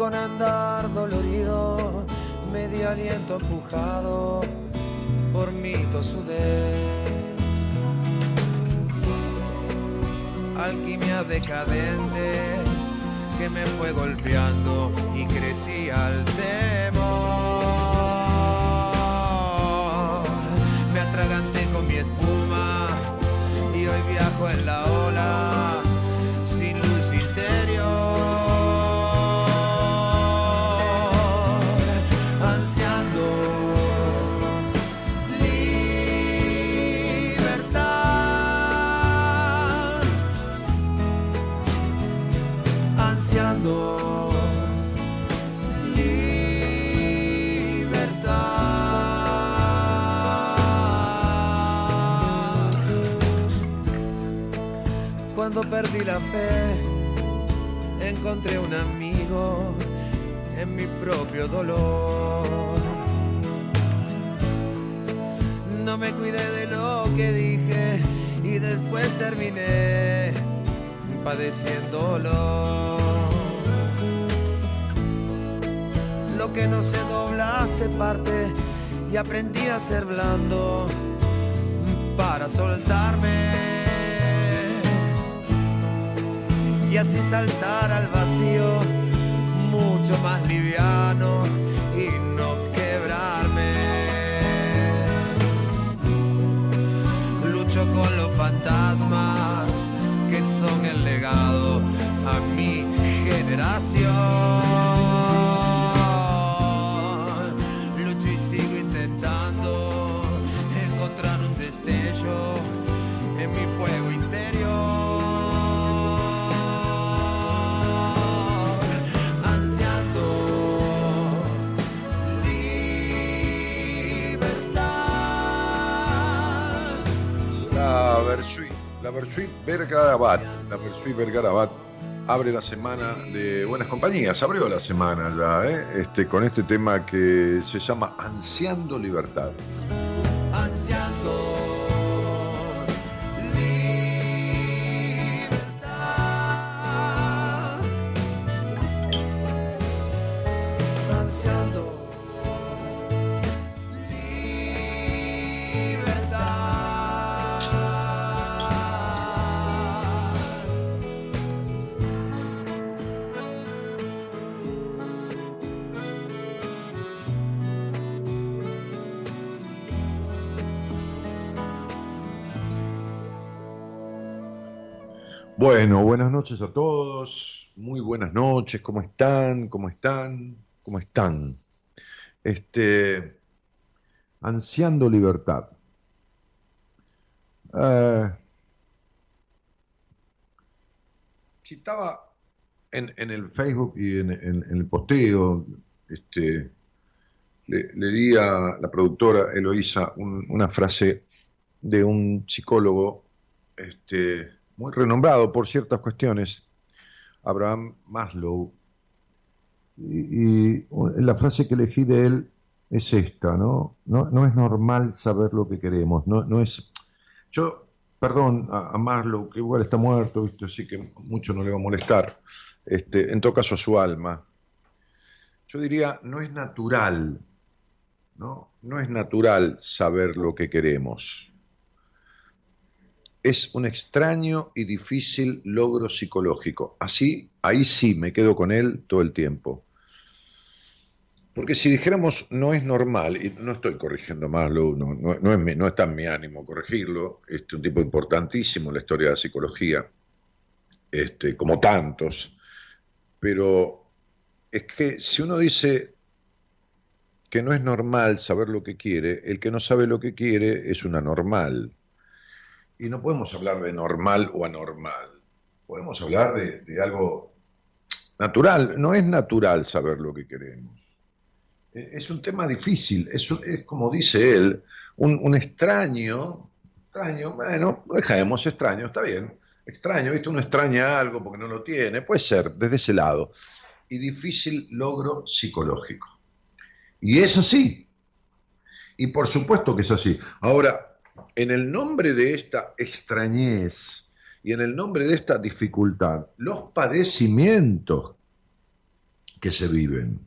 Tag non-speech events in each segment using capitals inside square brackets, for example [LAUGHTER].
Con andar dolorido, medio aliento empujado por mi tosudez. Alquimia decadente que me fue golpeando y crecí al temor. Perdí la fe, encontré un amigo en mi propio dolor. No me cuidé de lo que dije y después terminé padeciéndolo. Lo que no se dobla se parte y aprendí a ser blando para soltarme y así saltar al vacío mucho más liviano y no quebrarme. Lucho con los fantasmas que son el legado a mi generación. Lucho y sigo intentando encontrar un destello en mi fuego interior. La Versuit Vergarabat, la Versuit Vergarabat abre la semana de Buenas Compañías, abrió la semana ya, ¿eh? este, con este tema que se llama Ansiando Libertad. Noches a todos, muy buenas noches, ¿cómo están? ¿Cómo están? ¿Cómo están? Este, ansiando libertad. Eh, citaba en, el Facebook y en, el posteo, este, le, di a la productora Eloísa una frase de un psicólogo este, muy renombrado por ciertas cuestiones, Abraham Maslow. Y, la frase que elegí de él es esta, ¿no? No, es normal saber lo que queremos, no, no es... Yo, perdón a, Maslow, que igual está muerto, ¿viste? así que mucho no le va a molestar, este, en todo caso a su alma. Yo diría, no es natural, ¿no? No es natural saber lo que queremos. Es un extraño y difícil logro psicológico. Así, ahí sí me quedo con él todo el tiempo. Porque si dijéramos no es normal, y no estoy corrigiendo más, no, no, es no está en mi ánimo corregirlo, este es un tipo importantísimo en la historia de la psicología, este, como tantos, pero es que si uno dice que no es normal saber lo que quiere, el que no sabe lo que quiere es una normal. Y no podemos hablar de normal o anormal, podemos hablar de algo natural, no es natural saber lo que queremos. Eh, es un tema difícil, es, es como dice él, un, extraño, extraño, bueno, dejemos extraño, está bien, extraño, ¿viste? Uno extraña algo porque no lo tiene, puede ser, desde ese lado, y difícil logro psicológico. Y es así, y por supuesto que es así. Ahora, en el nombre de esta extrañez y en el nombre de esta dificultad, los padecimientos que se viven,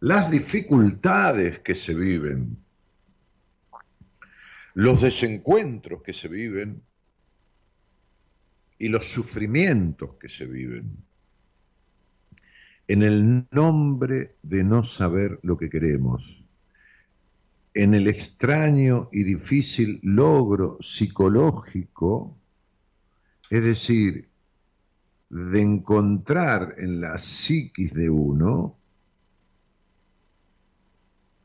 las dificultades que se viven, los desencuentros que se viven y los sufrimientos que se viven en el nombre de no saber lo que queremos, en el extraño y difícil logro psicológico, es decir, de encontrar en la psiquis de uno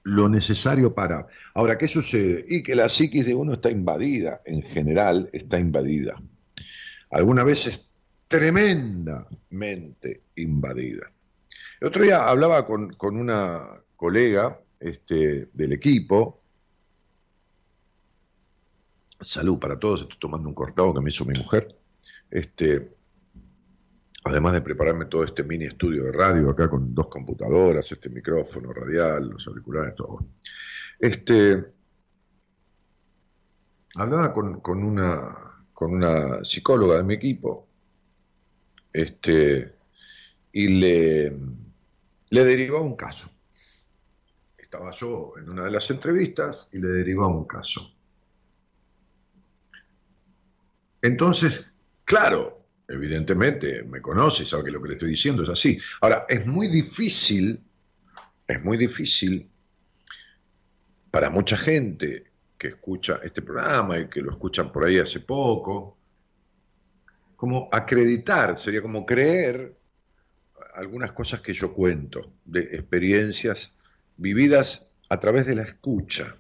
lo necesario para. Ahora, ¿qué sucede? Y que la psiquis de uno está invadida, en general está invadida. Algunas veces tremendamente invadida. El otro día hablaba con, una colega este, del equipo. Salud para todos, estoy tomando un cortado que me hizo mi mujer. Este, además de prepararme todo este mini estudio de radio acá con dos computadoras, este micrófono radial, los auriculares, todo. Este, hablaba con, una, con una psicóloga de mi equipo este, y le, le derivaba un caso. Estaba yo en una de las entrevistas y le derivaba un caso. Entonces, claro, evidentemente me conoce, sabe que lo que le estoy diciendo es así. Ahora, es muy difícil, es muy difícil para mucha gente que escucha este programa y que lo escuchan por ahí hace poco, como acreditar, sería como creer algunas cosas que yo cuento, de experiencias vividas a través de la escucha.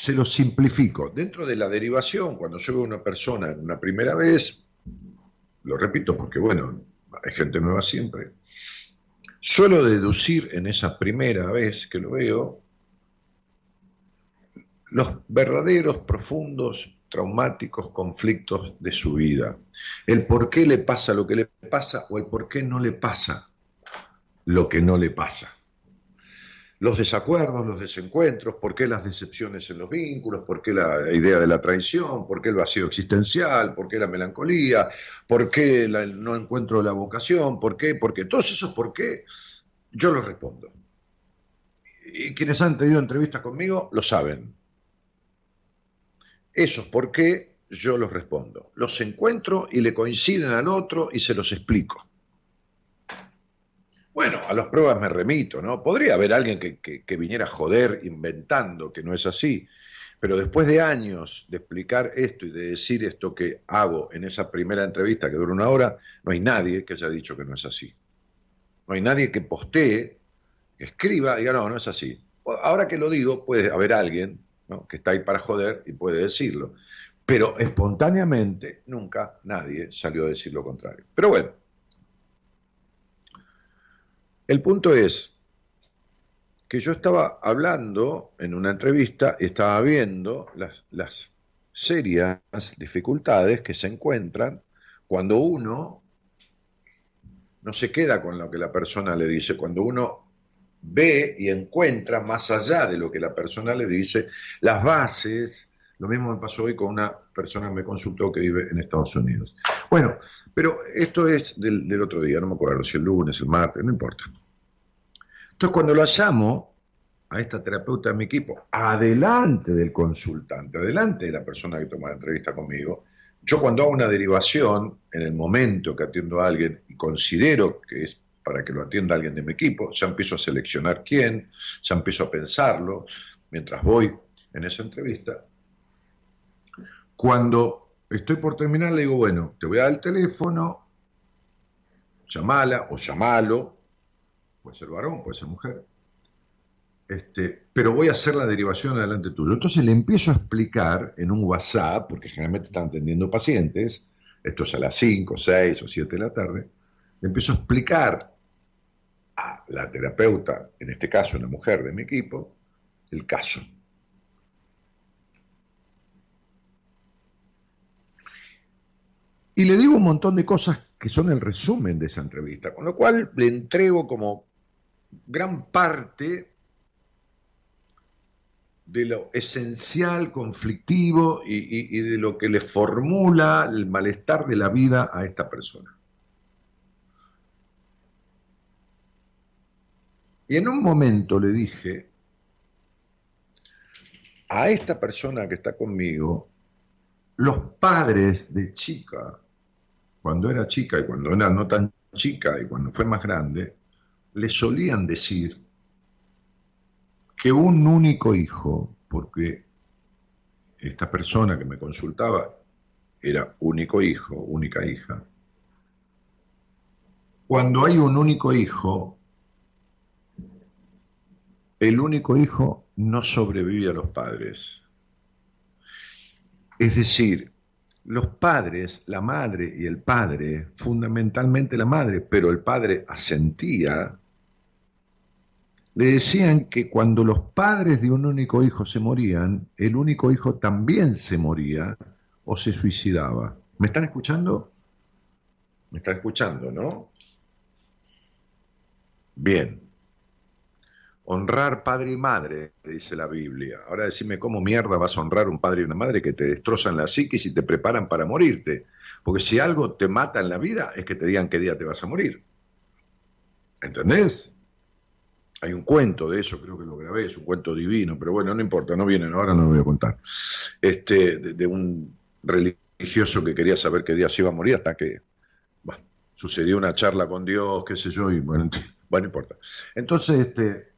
se lo simplifico. Dentro de la derivación, cuando yo veo a una persona una primera vez, lo repito porque, bueno, hay gente nueva siempre, suelo deducir en esa primera vez que lo veo los verdaderos, profundos, traumáticos conflictos de su vida. El por qué le pasa lo que le pasa o el por qué no le pasa lo que no le pasa los desacuerdos, los desencuentros, por qué las decepciones en los vínculos, por qué la idea de la traición, por qué el vacío existencial, por qué la melancolía, por qué no encuentro la vocación, por qué, porque todos esos por qué, yo los respondo. Y quienes han tenido entrevistas conmigo lo saben. Esos por qué yo los respondo. Los encuentro y le coinciden al otro y se los explico. Bueno, a las pruebas me remito, ¿no? Podría haber alguien que, viniera a joder inventando que no es así, pero después de años de explicar esto y de decir esto que hago en esa primera entrevista que dura una hora, no hay nadie que haya dicho que no es así. No hay nadie que postee, que escriba, diga, no, no es así. Ahora que lo digo, puede haber alguien que está ahí para joder y puede decirlo. Pero espontáneamente nunca nadie salió a decir lo contrario. Pero bueno, el punto es que yo estaba hablando en una entrevista, estaba viendo las serias dificultades que se encuentran cuando uno no se queda con lo que la persona le dice, cuando uno ve y encuentra más allá de lo que la persona le dice, las bases, lo mismo me pasó hoy con una persona que me consultó que vive en Estados Unidos. Bueno, pero esto es del, otro día, no me acuerdo si el lunes, el martes, no importa. Entonces cuando lo llamo a esta terapeuta de mi equipo, adelante del consultante, adelante de la persona que toma la entrevista conmigo, yo cuando hago una derivación, en el momento que atiendo a alguien y considero que es para que lo atienda alguien de mi equipo, ya empiezo a seleccionar quién, ya empiezo a pensarlo mientras voy en esa entrevista. Cuando estoy por terminar, le digo, bueno, te voy a dar el teléfono, llamala o llamalo, puede ser varón, puede ser mujer, este, pero voy a hacer la derivación adelante tuyo. Entonces le empiezo a explicar en un WhatsApp, porque generalmente están atendiendo pacientes, esto es a las 5, 6 o 7 de la tarde, le empiezo a explicar a la terapeuta, en este caso una mujer de mi equipo, el caso. Y le digo un montón de cosas que son el resumen de esa entrevista, con lo cual le entrego como gran parte de lo esencial, conflictivo y, de lo que le formula el malestar de la vida a esta persona. Y en un momento le dije a esta persona que está conmigo, los padres de chica, cuando era chica y cuando era no tan chica y cuando fue más grande, le solían decir que un único hijo, porque esta persona que me consultaba era único hijo, única hija, cuando hay un único hijo, el único hijo no sobrevive a los padres. Es decir, los padres, la madre y el padre, fundamentalmente la madre, pero el padre asentía, le decían que cuando los padres de un único hijo se morían, el único hijo también se moría o se suicidaba. ¿Me están escuchando? ¿Me están escuchando, no? Bien. Honrar padre y madre, dice la Biblia. Ahora decime cómo mierda vas a honrar un padre y una madre que te destrozan la psiquis y te preparan para morirte. Porque si algo te mata en la vida es que te digan qué día te vas a morir. ¿Entendés? Hay un cuento de eso, creo que lo grabé, es un cuento divino, pero bueno, no importa, no vienen, ahora no lo voy a contar. Este, de, un religioso que quería saber qué día se iba a morir hasta que sucedió una charla con Dios, qué sé yo, y bueno, [LAUGHS] bueno, no importa. Entonces, este,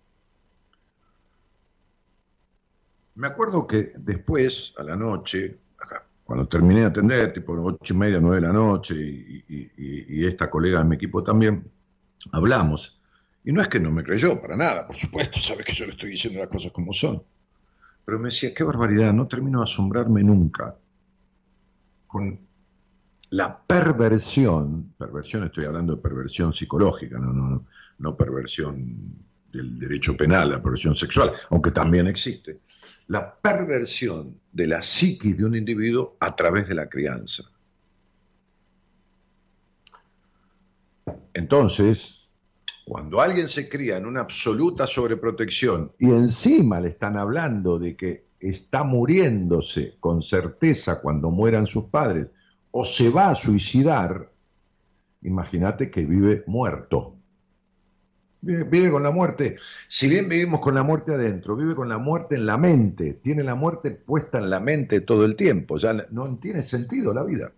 me acuerdo que después, a la noche, cuando terminé de atender, tipo ocho y media, nueve de la noche, y esta colega de mi equipo también, hablamos y no es que no me creyó, para nada, por supuesto, [LAUGHS] sabes que yo le estoy diciendo las cosas como son. Pero me decía, qué barbaridad, no termino de asombrarme nunca con la perversión, perversión estoy hablando de perversión psicológica, no, no, no perversión del derecho penal, la perversión sexual, aunque también existe, la perversión de la psiquis de un individuo a través de la crianza. Entonces, cuando alguien se cría en una absoluta sobreprotección y encima le están hablando de que está muriéndose con certeza cuando mueran sus padres o se va a suicidar, imagínate que vive muerto. Vive, con la muerte. Si bien vivimos con la muerte adentro, vive con la muerte en la mente. Tiene la muerte puesta en la mente todo el tiempo. Ya no tiene sentido la vida.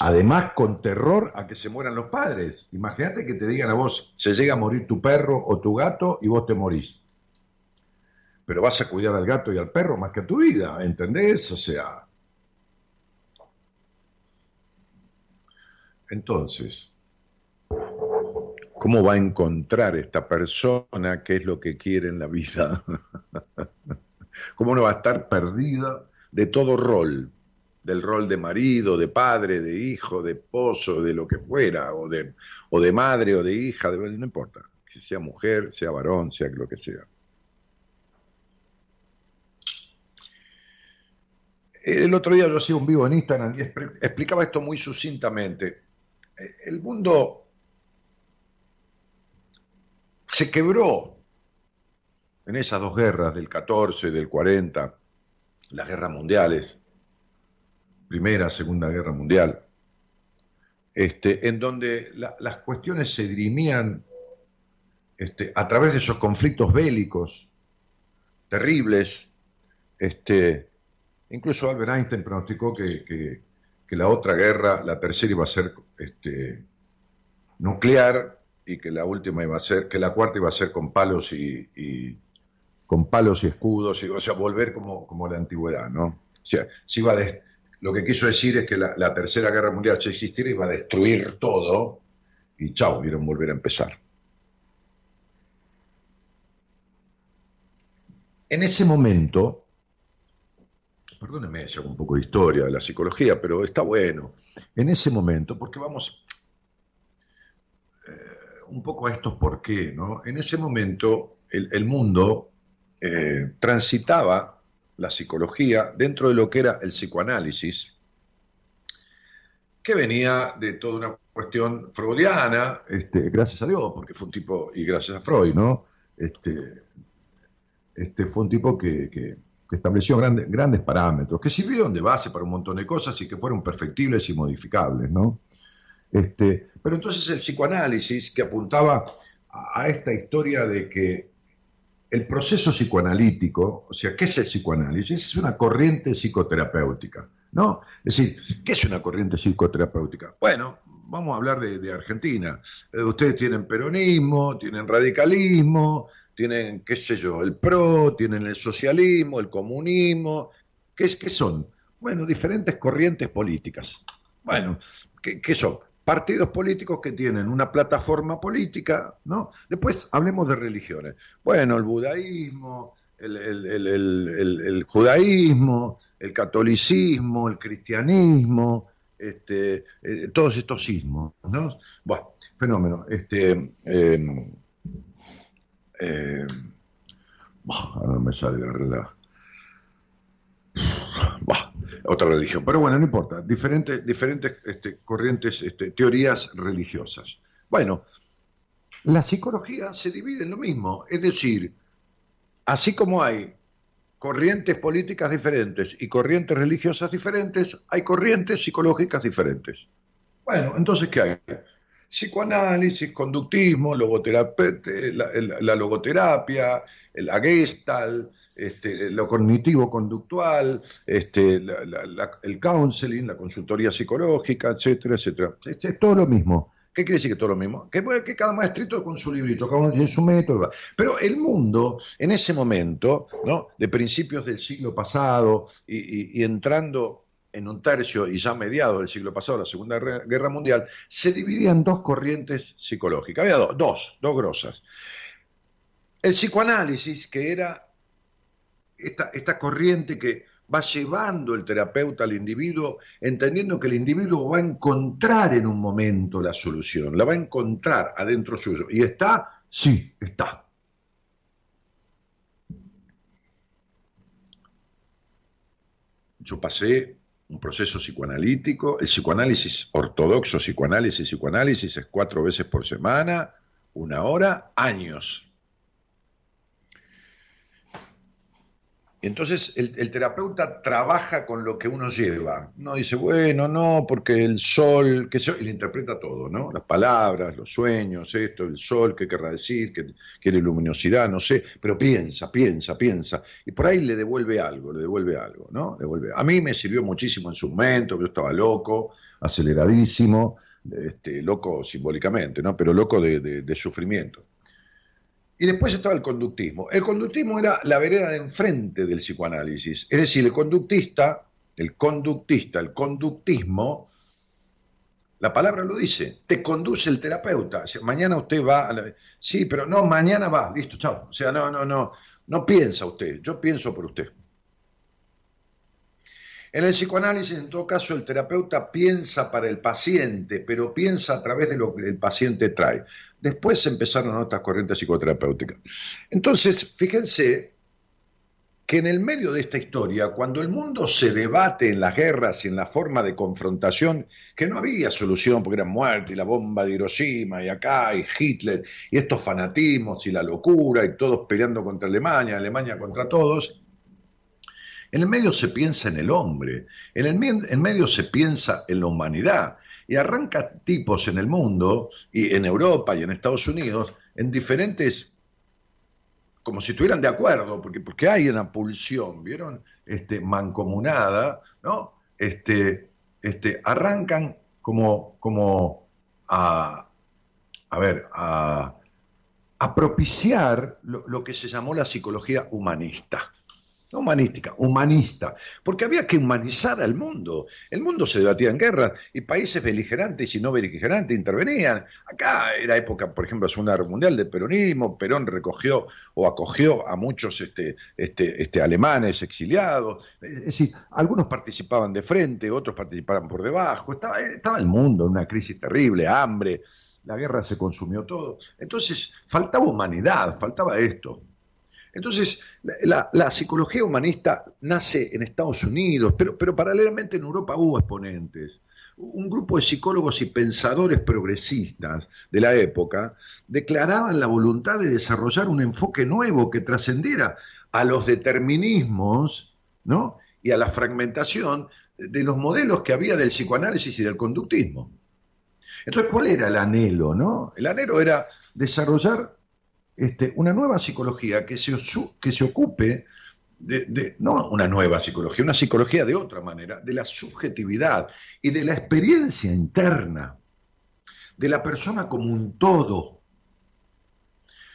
Además, con terror a que se mueran los padres. Imagínate que te digan a vos, se llega a morir tu perro o tu gato y vos te morís. Pero vas a cuidar al gato y al perro más que a tu vida, ¿entendés? O sea... Entonces, ¿cómo va a encontrar esta persona qué es lo que quiere en la vida? [LAUGHS] ¿Cómo uno va a estar perdida de todo rol? Del rol de marido, de padre, de hijo, de esposo, de lo que fuera, o de, o de madre, o de hija, no importa. Que sea mujer, sea varón, sea lo que sea. El otro día yo hacía un vivo en Instagram y explicaba esto muy sucintamente. El mundo se quebró en esas dos guerras del 14, del 40, las guerras mundiales, Primera, Segunda Guerra Mundial, este, en donde las cuestiones se dirimían este, a través de esos conflictos bélicos terribles. Este, incluso Albert Einstein pronosticó que, la otra guerra, la tercera, iba a ser este, nuclear y que la última iba a ser, que la cuarta iba a ser con palos y con palos y escudos, y, o sea, volver como, como la antigüedad, ¿no? O sea, si iba lo que quiso decir es que la, Tercera Guerra Mundial, si existiera, iba a destruir todo y chao, vieron volver a empezar. En ese momento, perdóneme si hago un poco de historia de la psicología, pero está bueno. En ese momento, porque vamos un poco a estos por qué, ¿no? En ese momento el mundo eh, transitaba la psicología dentro de lo que era el psicoanálisis, que venía de toda una cuestión freudiana, este, gracias a Dios, porque fue un tipo, y gracias a Freud, ¿no? Este, este fue un tipo que, estableció grandes, grandes parámetros, que sirvieron de base para un montón de cosas y que fueron perfectibles y modificables, ¿no? Este, pero entonces el psicoanálisis que apuntaba a esta historia de que el proceso psicoanalítico, o sea, ¿qué es el psicoanálisis? Es una corriente psicoterapéutica, ¿no? Es decir, ¿qué es una corriente psicoterapéutica? Bueno, vamos a hablar de, Argentina. Eh, ustedes tienen peronismo, tienen radicalismo, tienen, qué sé yo, el PRO, tienen el socialismo, el comunismo. ¿Qué, es, qué son? Bueno, diferentes corrientes políticas. Bueno, ¿qué, qué son? Partidos políticos que tienen una plataforma política, ¿no? Después hablemos de religiones. Bueno, el budaísmo, el, judaísmo, el catolicismo, el cristianismo, este, eh, todos estos sismos, ¿no? Bueno, fenómeno. Este, em, ahora me sale la realidad otra religión. Pero bueno, no importa, diferentes, diferentes este, corrientes, este, teorías religiosas. Bueno, la psicología se divide en lo mismo, es decir, así como hay corrientes políticas diferentes y corrientes religiosas diferentes, hay corrientes psicológicas diferentes. Bueno, entonces, ¿qué hay? Psicoanálisis, conductismo, logoterapia, la, logoterapia, la gestalt, este, lo cognitivo-conductual, este, el counseling, la consultoría psicológica, etcétera, etcétera. Este, es todo lo mismo. ¿Qué quiere decir que todo lo mismo? Que, que cada maestrito con su librito, cada uno tiene su método. Pero el mundo, en ese momento, ¿no? de principios del siglo pasado y, entrando en un tercio y ya mediado del siglo pasado, la Segunda Guerra Mundial, se dividía en dos corrientes psicológicas. Había dos, dos, dos grosas. El psicoanálisis, que era esta, corriente que va llevando el terapeuta al individuo, entendiendo que el individuo va a encontrar en un momento la solución, la va a encontrar adentro suyo. ¿Y está? Sí, está. Yo pasé un proceso psicoanalítico, el psicoanálisis ortodoxo, psicoanálisis, psicoanálisis es cuatro veces por semana, una hora, años. Entonces el, terapeuta trabaja con lo que uno lleva. No dice, bueno, no, porque el sol, que y le interpreta todo, ¿no? Las palabras, los sueños, esto, el sol, qué querrá decir, que quiere luminosidad, no sé, pero piensa, piensa, piensa. Y por ahí le devuelve algo, le devuelve algo, ¿no? Devuelve. A mí me sirvió muchísimo en su momento, yo estaba loco, aceleradísimo, este, loco simbólicamente, ¿no? Pero loco de sufrimiento. Y después estaba el conductismo. El conductismo era la vereda de enfrente del psicoanálisis. Es decir, el conductista, el conductista, el conductismo, la palabra lo dice, te conduce el terapeuta. mañana usted va a la... Sí, pero no, mañana va, listo, chao. O sea, no, no, no. No piensa usted, yo pienso por usted. En el psicoanálisis, en todo caso, el terapeuta piensa para el paciente, pero piensa a través de lo que el paciente trae. Después empezaron otras corrientes psicoterapéuticas. Entonces, fíjense que en el medio de esta historia, cuando el mundo se debate en las guerras y en la forma de confrontación, que no había solución porque era muerte y la bomba de Hiroshima y acá y Hitler y estos fanatismos y la locura y todos peleando contra Alemania, Alemania contra todos, en el medio se piensa en el hombre, en el en medio se piensa en la humanidad y arranca tipos en el mundo y en Europa y en Estados Unidos en diferentes como si estuvieran de acuerdo, porque, porque hay una pulsión, ¿vieron? Este, mancomunada, ¿no? Este, este, arrancan como, como a, a ver, a, propiciar lo, que se llamó la psicología humanista no humanística, humanista, porque había que humanizar al mundo. El mundo se debatía en guerra y países beligerantes y no beligerantes intervenían. Acá era época, por ejemplo, Segunda Guerra Mundial de peronismo, Perón recogió o acogió a muchos este, este, este, alemanes exiliados. Es decir, algunos participaban de frente, otros participaban por debajo. Estaba, estaba el mundo en una crisis terrible, hambre, la guerra se consumió todo. Entonces, faltaba humanidad, faltaba esto. Entonces, la, psicología humanista nace en Estados Unidos, pero, pero paralelamente en Europa hubo exponentes. Un grupo de psicólogos y pensadores progresistas de la época declaraban la voluntad de desarrollar un enfoque nuevo que trascendiera a los determinismos ¿no? y a la fragmentación de los modelos que había del psicoanálisis y del conductismo. Entonces, ¿cuál era el anhelo? No? El anhelo era desarrollar este, una nueva psicología que se, que se ocupe de, no una nueva psicología, una psicología de otra manera, de la subjetividad y de la experiencia interna, de la persona como un todo,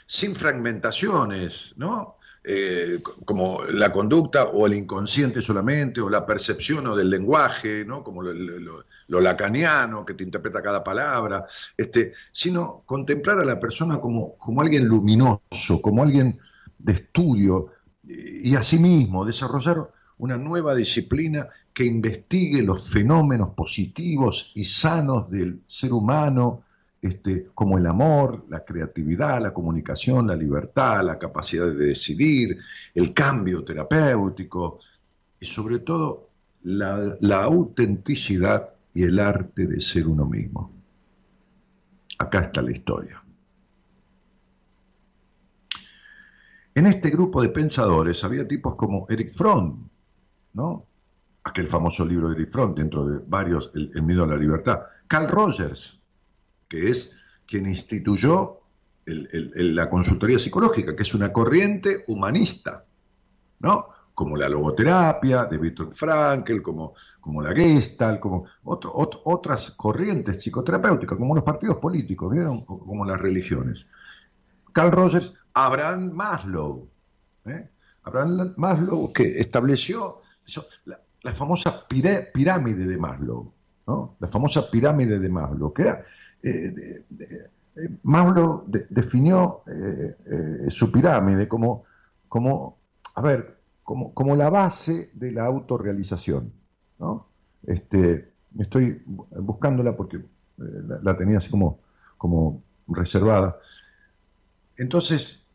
sin fragmentaciones, ¿no? Eh, como la conducta o el inconsciente solamente, o la percepción o del lenguaje, ¿no? como lo, lacaniano que te interpreta cada palabra, este, sino contemplar a la persona como, como alguien luminoso, como alguien de estudio, y asimismo desarrollar una nueva disciplina que investigue los fenómenos positivos y sanos del ser humano, este, como el amor, la creatividad, la comunicación, la libertad, la capacidad de decidir, el cambio terapéutico y sobre todo la, autenticidad y el arte de ser uno mismo. Acá está la historia. En este grupo de pensadores había tipos como Eric Fromm, ¿no? Aquel famoso libro de Eric Fromm, dentro de varios, el miedo a la libertad. Carl Rogers, que es quien instituyó la consultoría psicológica, que es una corriente humanista, ¿no? Como la logoterapia de Víctor Frankl, como, como la Gestalt, como otras corrientes psicoterapéuticas, como los partidos políticos, ¿vieron? como las religiones. Carl Rogers, Abraham Maslow, ¿eh? Abraham Maslow que estableció la, famosa pirámide de Maslow, ¿no? La famosa pirámide de Maslow, que era eh, eh, definió eh, su pirámide como, como a ver, como, como, la base de la autorrealización. ¿no? Este, estoy buscándola porque la, tenía así como, como reservada. Entonces,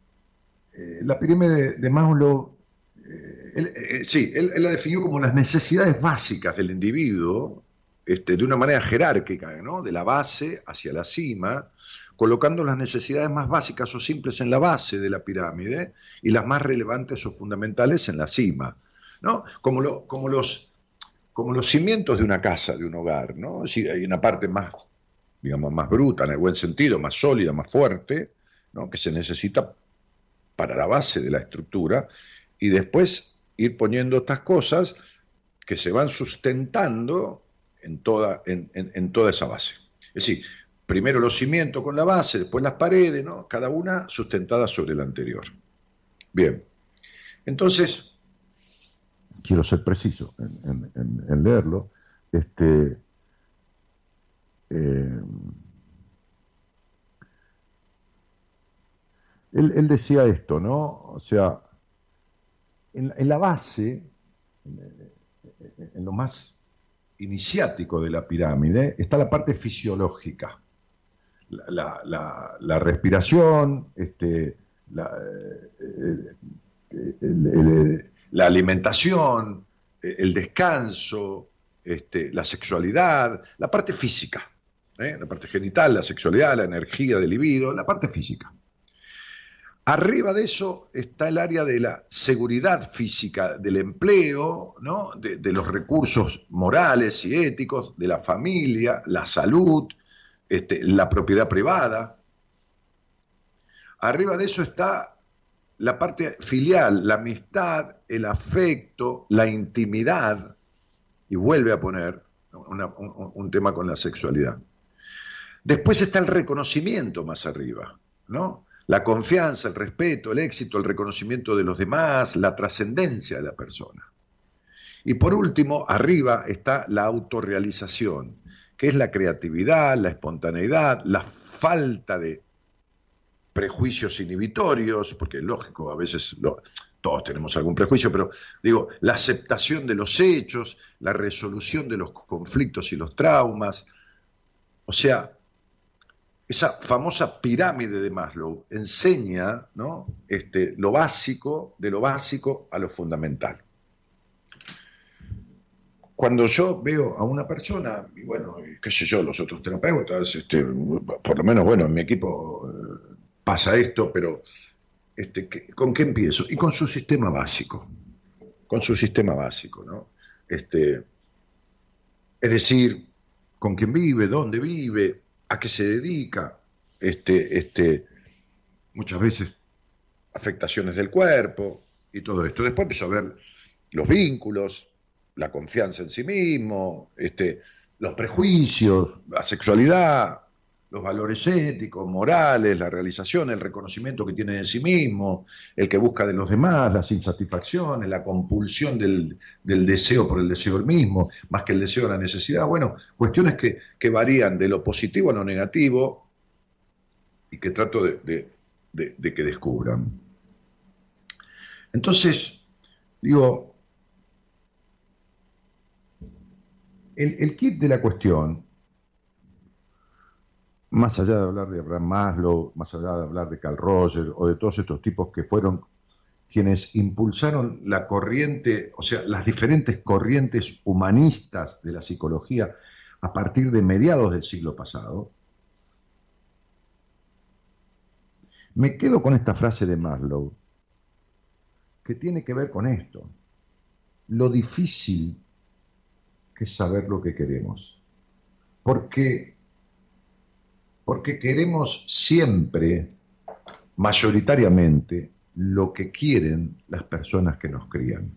la pirámide de, Maslow, sí, él, la definió como las necesidades básicas del individuo este, de una manera jerárquica, ¿no? de la base hacia la cima, colocando las necesidades más básicas o simples en la base de la pirámide y las más relevantes o fundamentales en la cima, ¿no? como, como, los, como los cimientos de una casa, de un hogar. ¿no? Es hay una parte más, digamos, más bruta, en el buen sentido, más sólida, más fuerte, ¿no? que se necesita para la base de la estructura, y después ir poniendo estas cosas que se van sustentando en toda, en, toda esa base. Es decir, primero los cimientos con la base, después las paredes, ¿no? cada una sustentada sobre la anterior. Bien, entonces, quiero ser preciso en, leerlo, este, eh, él, él, decía esto, ¿no? O sea, en, la base, en, lo más iniciático de la pirámide, está la parte fisiológica. La, respiración, este, la, eh, la alimentación, el descanso, este, la sexualidad, la parte física, ¿eh? la parte genital, la sexualidad, la energía del libido, la parte física. Arriba de eso está el área de la seguridad física, del empleo, ¿no? de, los recursos morales y éticos, de la familia, la salud, este, la propiedad privada. Arriba de eso está la parte filial, la amistad, el afecto, la intimidad, y vuelve a poner un, tema con la sexualidad. Después está el reconocimiento más arriba, ¿no? La confianza, el respeto, el éxito, el reconocimiento de los demás, la trascendencia de la persona. Y por último, arriba está la autorrealización, que es la creatividad, la espontaneidad, la falta de prejuicios inhibitorios, porque es lógico, a veces todos tenemos algún prejuicio, pero digo, la aceptación de los hechos, la resolución de los conflictos y los traumas, o sea, esa famosa pirámide de Maslow enseña ¿no? este, lo básico, de lo básico a lo fundamental. Cuando yo veo a una persona, y bueno, qué sé yo, los otros terapeutas, este, por lo menos, bueno, en mi equipo eh, pasa esto, pero este, ¿con qué empiezo? Y con su sistema básico, con su sistema básico, ¿no? Este, es decir, con quién vive, dónde vive, a qué se dedica, este, este, muchas veces afectaciones del cuerpo y todo esto. Después empezó a ver los vínculos, la confianza en sí mismo, este, los prejuicios, la sexualidad, los valores éticos, morales, la realización, el reconocimiento que tiene de sí mismo, el que busca de los demás, las insatisfacciones, la compulsión del, deseo por el deseo del mismo, más que el deseo de la necesidad. Bueno, cuestiones que, que varían de lo positivo a lo negativo y que trato de, que descubran. Entonces, digo, el, el kit de la cuestión más allá de hablar de Abraham Maslow, más allá de hablar de Carl Roger o de todos estos tipos que fueron quienes impulsaron la corriente, o sea, las diferentes corrientes humanistas de la psicología a partir de mediados del siglo pasado, me quedo con esta frase de Maslow, que tiene que ver con esto, lo difícil que es saber lo que queremos. Porque porque queremos siempre, mayoritariamente, lo que quieren las personas que nos crían.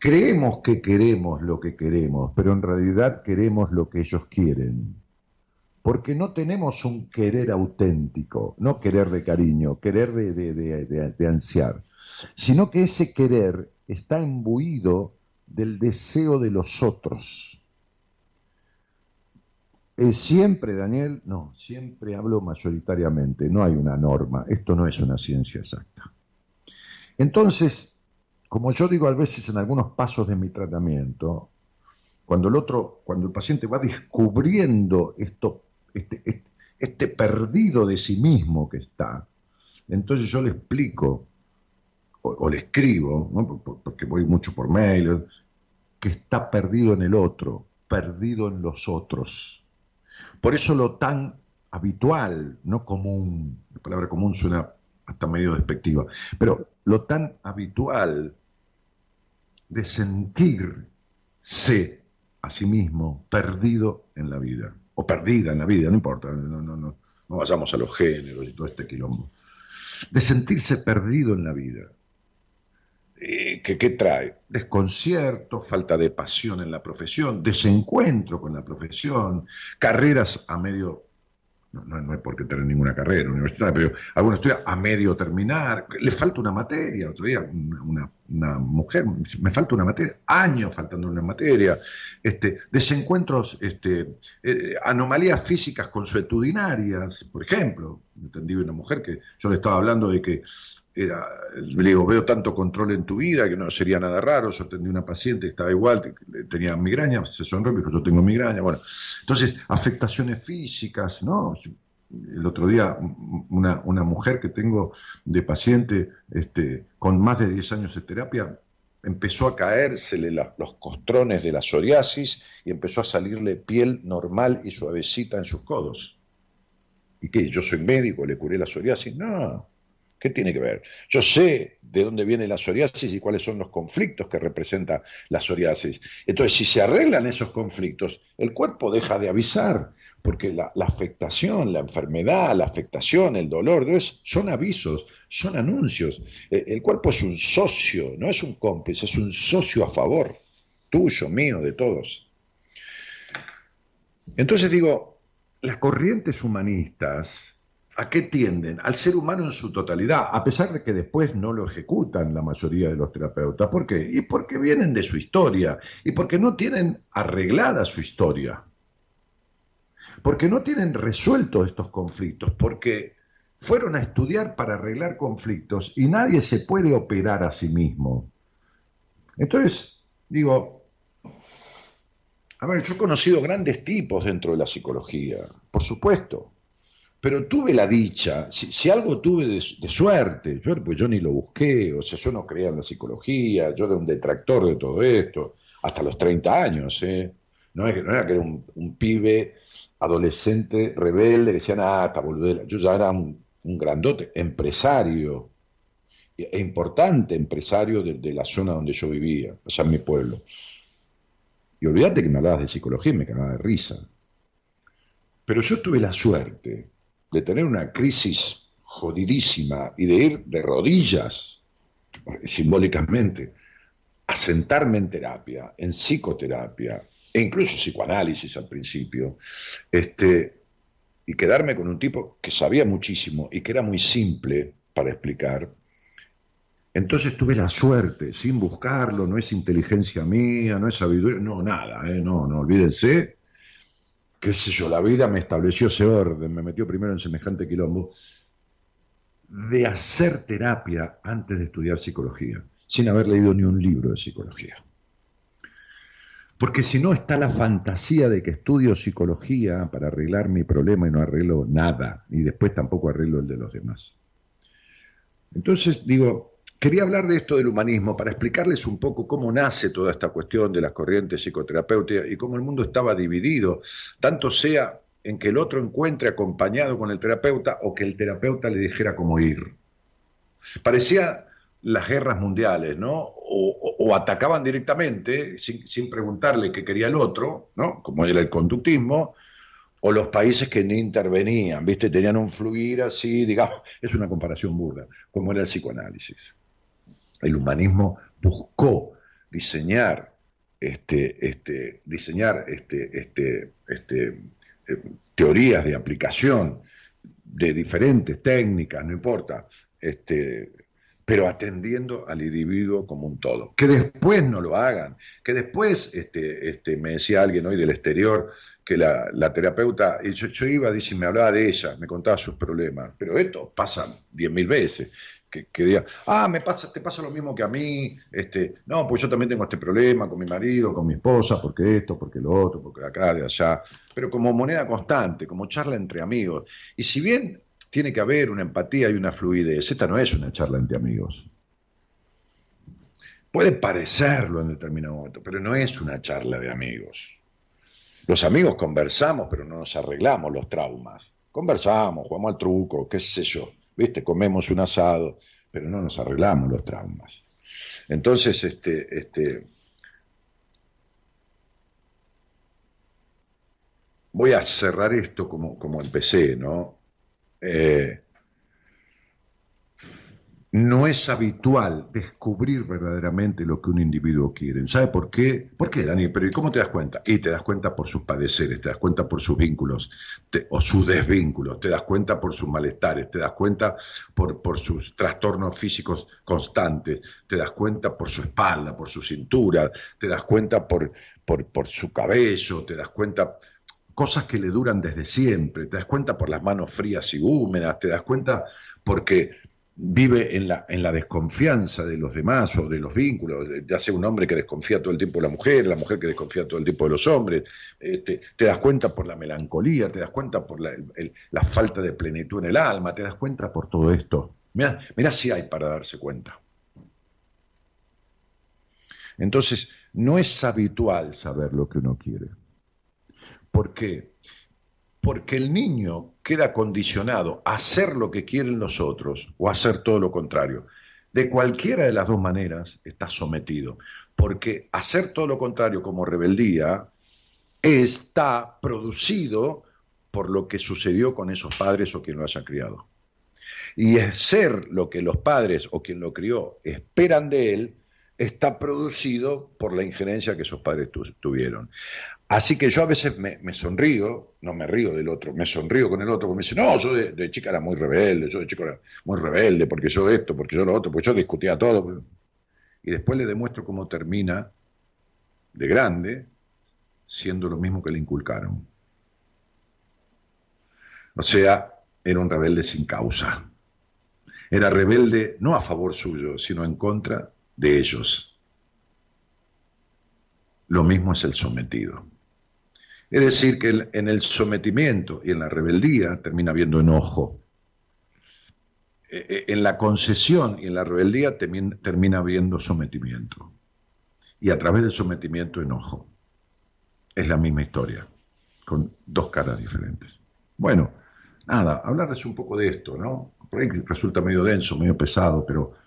Creemos que queremos lo que queremos, pero en realidad queremos lo que ellos quieren. Porque no tenemos un querer auténtico, no querer de cariño, querer de, de ansiar, sino que ese querer está imbuido del deseo de los otros siempre, Daniel, no, siempre hablo mayoritariamente, no hay una norma, esto no es una ciencia exacta. Entonces, como yo digo a veces en algunos pasos de mi tratamiento, cuando el otro, cuando el paciente va descubriendo esto, este, este, este perdido de sí mismo que está, entonces yo le explico o, le escribo, porque voy mucho por mail, que está perdido en el otro, perdido en los otros por eso lo tan habitual, no común, la palabra común suena hasta medio despectiva, pero lo tan habitual de sentirse a sí mismo perdido en la vida, o perdida en la vida, no importa, no, no, no, no vayamos a los géneros y todo este quilombo, de sentirse perdido en la vida. Eh, ¿Qué trae? Desconcierto, falta de pasión en la profesión, desencuentro con la profesión, carreras a medio, no, no, hay por qué tener ninguna carrera universitaria, pero algunos estudian a medio terminar, le falta una materia, otro día una, mujer, me falta una materia, años faltando una materia, este, desencuentros, este, eh, anomalías físicas consuetudinarias, por ejemplo, entendí una mujer que yo le estaba hablando de que le digo, veo tanto control en tu vida que no sería nada raro. Yo atendí una paciente que estaba igual, tenía migraña, se sonrió y dijo, yo tengo migraña. Bueno, entonces, afectaciones físicas, ¿no? El otro día, una, una mujer que tengo de paciente este, con más de 10 años de terapia, empezó a caérsele los costrones de la psoriasis y empezó a salirle piel normal y suavecita en sus codos. ¿Y qué? ¿Yo soy médico? ¿Le curé la psoriasis? No, ¿Qué tiene que ver? Yo sé de dónde viene la psoriasis y cuáles son los conflictos que representa la psoriasis. Entonces, si se arreglan esos conflictos, el cuerpo deja de avisar, porque la, afectación, la enfermedad, la afectación, el dolor, son avisos, son anuncios. El, el cuerpo es un socio, no es un cómplice, es un socio a favor, tuyo, mío, de todos. Entonces digo, las corrientes humanistas ¿A qué tienden? Al ser humano en su totalidad, a pesar de que después no lo ejecutan la mayoría de los terapeutas. ¿Por qué? Y porque vienen de su historia y porque no tienen arreglada su historia. Porque no tienen resuelto estos conflictos, porque fueron a estudiar para arreglar conflictos y nadie se puede operar a sí mismo. Entonces, digo, a ver, yo he conocido grandes tipos dentro de la psicología, por supuesto pero tuve la dicha, si, algo tuve de, suerte, yo, pues yo ni lo busqué, o sea, yo no creía en la psicología, yo era un detractor de todo esto, hasta los 30 años, ¿eh? No, era que era un, pibe adolescente rebelde que decía, ah, está boludela. Yo ya era un, grandote, empresario, e importante empresario de, la zona donde yo vivía, allá en mi pueblo. Y olvídate que me hablabas de psicología y me cagaba de risa. Pero yo tuve la suerte de tener una crisis jodidísima y de ir de rodillas, simbólicamente, a sentarme en terapia, en psicoterapia, e incluso psicoanálisis al principio, este, y quedarme con un tipo que sabía muchísimo y que era muy simple para explicar. Entonces tuve la suerte, sin buscarlo, no es inteligencia mía, no es sabiduría, no, nada, ¿eh? no, no, olvídense, qué sé yo, la vida me estableció ese orden, me metió primero en semejante quilombo, de hacer terapia antes de estudiar psicología, sin haber leído ni un libro de psicología. Porque si no está la fantasía de que estudio psicología para arreglar mi problema y no arreglo nada, y después tampoco arreglo el de los demás. Entonces digo, Quería hablar de esto del humanismo para explicarles un poco cómo nace toda esta cuestión de las corrientes psicoterapéuticas y cómo el mundo estaba dividido, tanto sea en que el otro encuentre acompañado con el terapeuta o que el terapeuta le dijera cómo ir. Parecía las guerras mundiales, ¿no? O, atacaban directamente sin, preguntarle qué quería el otro, ¿no? Como era el conductismo, o los países que no intervenían, ¿viste? Tenían un fluir así, digamos, es una comparación burda, como era el psicoanálisis el humanismo buscó diseñar, este, este, diseñar este, este, este, eh, teorías de aplicación de diferentes técnicas, no importa, este, pero atendiendo al individuo como un todo. Que después no lo hagan, que después, este, este, me decía alguien hoy del exterior, que la, terapeuta, yo, yo, iba, dice, me hablaba de ella, me contaba sus problemas, pero esto pasa diez mil veces que, diga, ah, me pasa, te pasa lo mismo que a mí, este, no, pues yo también tengo este problema con mi marido, con mi esposa, porque esto, porque lo otro, porque acá, de allá, pero como moneda constante, como charla entre amigos. Y si bien tiene que haber una empatía y una fluidez, esta no es una charla entre amigos. Puede parecerlo en determinado momento, pero no es una charla de amigos. Los amigos conversamos, pero no nos arreglamos los traumas. Conversamos, jugamos al truco, qué sé yo ¿viste? Comemos un asado, pero no nos arreglamos los traumas. Entonces, este, este, voy a cerrar esto como, como empecé, ¿no? Eh, no es habitual descubrir verdaderamente lo que un individuo quiere. ¿Sabe por qué? ¿Por qué, Dani? Pero ¿y cómo te das cuenta? Y te das cuenta por sus padeceres, te das cuenta por sus vínculos o sus desvínculos, te das cuenta por sus malestares, te das cuenta por, por sus trastornos físicos constantes, te das cuenta por su espalda, por su cintura, te das cuenta por, por, por su cabello, te das cuenta cosas que le duran desde siempre, te das cuenta por las manos frías y húmedas, te das cuenta porque vive en la, en la desconfianza de los demás o de los vínculos, ya sea un hombre que desconfía todo el tiempo de la mujer, la mujer que desconfía todo el tiempo de los hombres, este, te das cuenta por la melancolía, te das cuenta por la, la, falta de plenitud en el alma, te das cuenta por todo esto. Mira, mira si hay para darse cuenta. Entonces, no es habitual saber lo que uno quiere. ¿Por qué? Porque el niño queda condicionado a hacer lo que quieren los otros o a hacer todo lo contrario. De cualquiera de las dos maneras está sometido, porque hacer todo lo contrario como rebeldía está producido por lo que sucedió con esos padres o quien lo haya criado. Y ser lo que los padres o quien lo crió esperan de él está producido por la injerencia que esos padres tuvieron. Así que yo a veces me, sonrío, no me río del otro, me sonrío con el otro, porque me dice, no, yo de, chica era muy rebelde, yo de chico era muy rebelde, porque yo esto, porque yo lo otro, porque yo discutía todo. Y después le demuestro cómo termina de grande siendo lo mismo que le inculcaron. O sea, era un rebelde sin causa. Era rebelde no a favor suyo, sino en contra de ellos. Lo mismo es el sometido. Es decir, que en el sometimiento y en la rebeldía termina habiendo enojo. E, e, en la concesión y en la rebeldía termina habiendo sometimiento. Y a través del sometimiento, enojo. Es la misma historia, con dos caras diferentes. Bueno, nada, hablarles un poco de esto, ¿no? Por ahí resulta medio denso, medio pesado, pero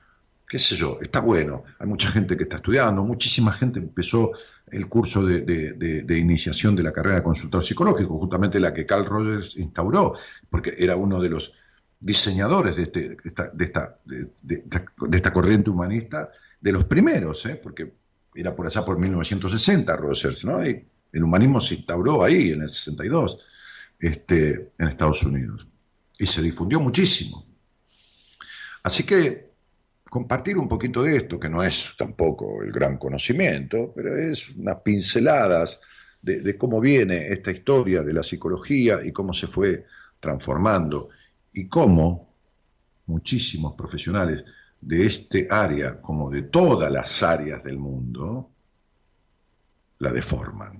qué sé yo, está bueno. Hay mucha gente que está estudiando, muchísima gente empezó el curso de, iniciación de la carrera de consultor psicológico, justamente la que Carl Rogers instauró, porque era uno de los diseñadores de, este, esta, corriente humanista, de los primeros, ¿eh? porque era por allá por 1960 Rogers, ¿no? El humanismo se instauró ahí, en el 62, este, en Estados Unidos, y se difundió muchísimo. Así que compartir un poquito de esto, que no es tampoco el gran conocimiento, pero es unas pinceladas de, cómo viene esta historia de la psicología y cómo se fue transformando y cómo muchísimos profesionales de este área, como de todas las áreas del mundo, la deforman.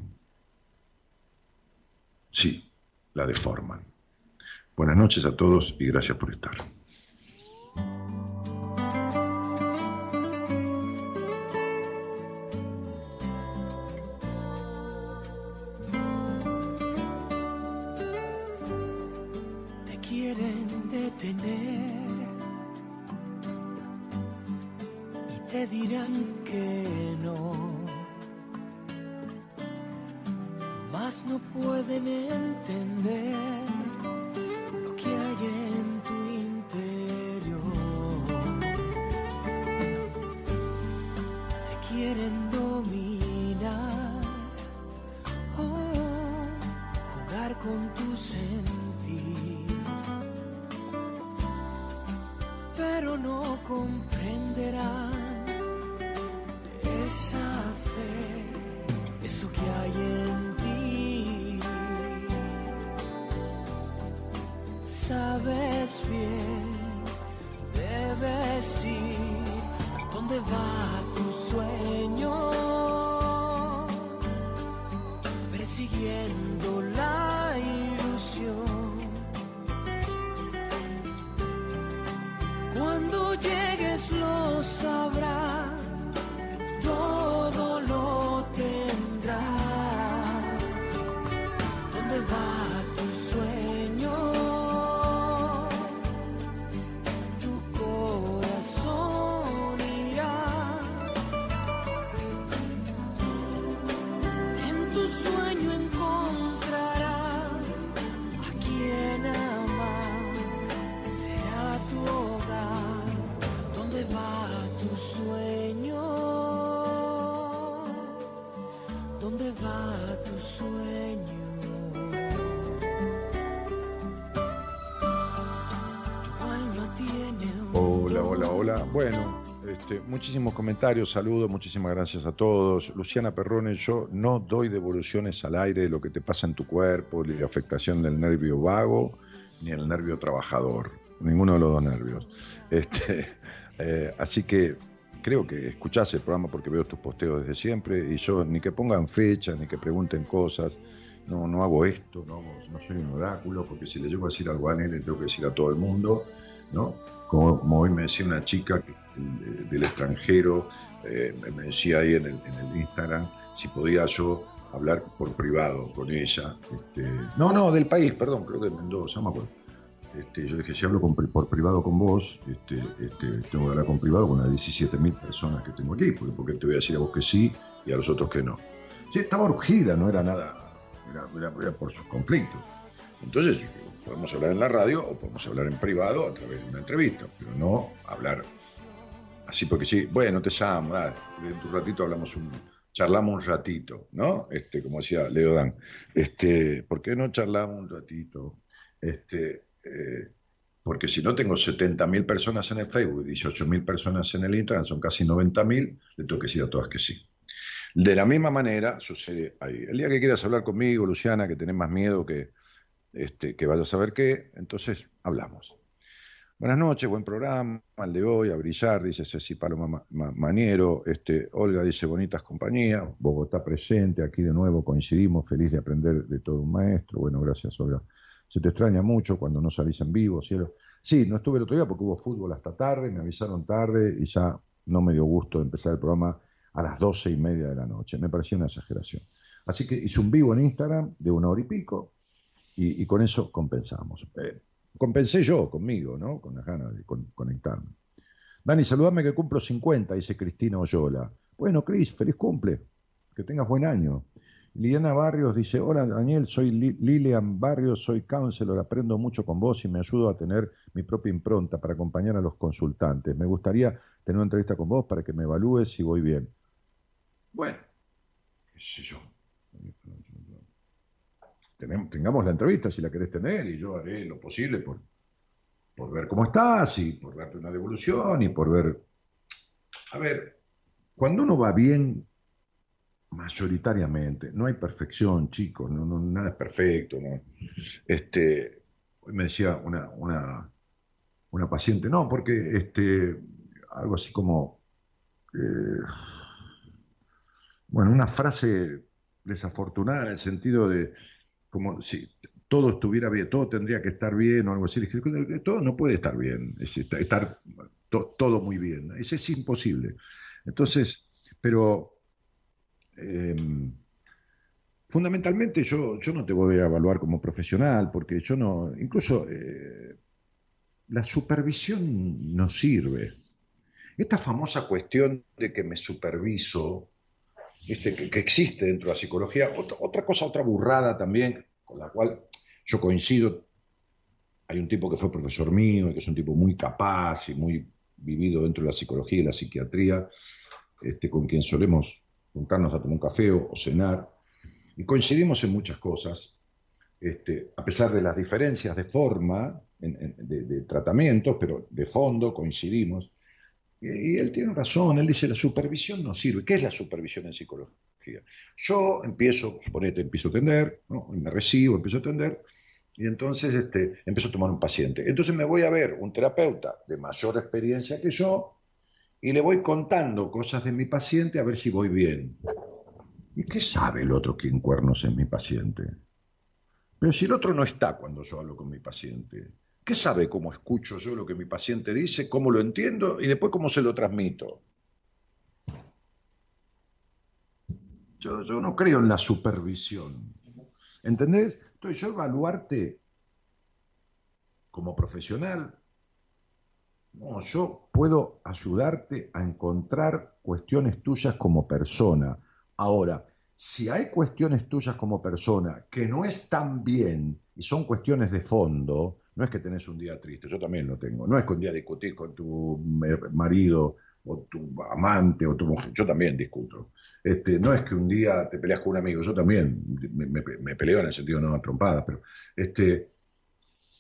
Sí, la deforman. Buenas noches a todos y gracias por estar. Dirán que no, mas no pueden entender lo que hay en tu interior. Te quieren dominar, oh, jugar con tu sentir, no comprenderán este, muchísimos comentarios, saludos, muchísimas gracias a todos. Luciana Perrone, yo no doy devoluciones al aire de lo que te pasa en tu cuerpo, ni la afectación del nervio vago, ni el nervio trabajador. ninguno de los dos nervios. Este, [LAUGHS] eh, así que creo que escuchás el programa porque veo tus posteos desde siempre y yo ni que pongan fechas, ni que pregunten cosas, no, no hago esto, no, soy un oráculo, porque si le llego a decir algo a él, le tengo que decir a todo el mundo, ¿no? Como, hoy me decía una chica del extranjero, eh, me decía ahí en el, en el Instagram, si podía yo hablar por privado con ella. Este, no, no, del país, perdón, creo que de Mendoza, me acuerdo. Este, yo dije, si hablo por privado con vos, este, este, tengo que hablar con privado con las 17.000 personas que tengo aquí, porque, porque, te voy a decir a vos que sí y a los otros que no. Sí, estaba urgida, no era nada, era, por sus conflictos. Entonces, podemos hablar en la radio o podemos hablar en privado a través de una entrevista, pero no hablar así porque sí, bueno, te llamo, dale, en un ratito hablamos un, charlamos un ratito, ¿no? Este, como decía Leo Dan, este, ¿por qué no charlamos un ratito? Este, eh, porque si no tengo 70.000 personas en el Facebook y 18.000 personas en el Instagram, son casi 90.000, le tengo que decir a todas que sí. De la misma manera sucede ahí. El día que quieras hablar conmigo, Luciana, que tenés más miedo que, este, que vayas a saber qué, entonces hablamos. Buenas noches, buen programa, al de hoy, a brillar, dice Ceci Paloma Maniero, este, Olga dice bonitas compañías, Bogotá presente, aquí de nuevo coincidimos, feliz de aprender de todo un maestro, bueno, gracias Olga. Se te extraña mucho cuando no salís en vivo, cielo. Sí, no estuve el otro día porque hubo fútbol hasta tarde, me avisaron tarde y ya no me dio gusto empezar el programa a las doce y media de la noche, me pareció una exageración. Así que hice un vivo en Instagram de una hora y pico y, con eso compensamos. Eh, compensé yo conmigo, ¿no? Con las ganas de conectarme. Dani, saludame que cumplo 50, dice Cristina Oyola. Bueno, Cris, feliz cumple. Que tengas buen año. Liliana Barrios dice, hola Daniel, soy Lilian Barrios, soy counselor, aprendo mucho con vos y me ayudo a tener mi propia impronta para acompañar a los consultantes. Me gustaría tener una entrevista con vos para que me evalúes si voy bien. Bueno, qué sé yo tengamos la entrevista si la querés tener y yo haré lo posible por, por ver cómo estás y por darte una devolución y por ver... A ver, cuando uno va bien, mayoritariamente, no hay perfección, chicos, no, nada es perfecto. ¿no? Este, hoy me decía una, una, una paciente, no, porque este, algo así como, eh, bueno, una frase desafortunada en el sentido de, como si todo estuviera bien, todo tendría que estar bien o algo así. Todo no puede estar bien, es estar todo muy bien. Eso es imposible. Entonces, pero em, fundamentalmente yo, yo no te voy a evaluar como profesional, porque yo no, incluso eh, la supervisión no sirve. Esta famosa cuestión de que me superviso, que, existe dentro de la psicología. Otra, cosa, otra burrada también, con la cual yo coincido. Hay un tipo que fue profesor mío, que es un tipo muy capaz y muy vivido dentro de la psicología y la psiquiatría, este, con quien solemos juntarnos a tomar un café o, cenar, y coincidimos en muchas cosas, este, a pesar de las diferencias de forma, de, tratamientos, pero de fondo coincidimos. Y él tiene razón, él dice, la supervisión no sirve. ¿Qué es la supervisión en psicología? Yo empiezo, suponete, empiezo a atender, me recibo, empiezo a atender, y entonces este, empiezo a tomar un paciente. Entonces me voy a ver un terapeuta de mayor experiencia que yo, y le voy contando cosas de mi paciente a ver si voy bien. ¿Y qué sabe el otro quién cuernos es mi paciente? Pero si el otro no está cuando yo hablo con mi paciente, ¿Qué sabe cómo escucho yo lo que mi paciente dice, cómo lo entiendo y después cómo se lo transmito? Yo, no creo en la supervisión. ¿Entendés? Entonces yo evaluarte como profesional, no, yo puedo ayudarte a encontrar cuestiones tuyas como persona. Ahora, si hay cuestiones tuyas como persona que no están bien y son cuestiones de fondo, no es que tenés un día triste, yo también lo tengo. No es que un día discutís con tu marido o tu amante o tu mujer, yo también discuto. Este, no es que un día te peleas con un amigo, yo también me, peleo en el sentido no trompada, pero este,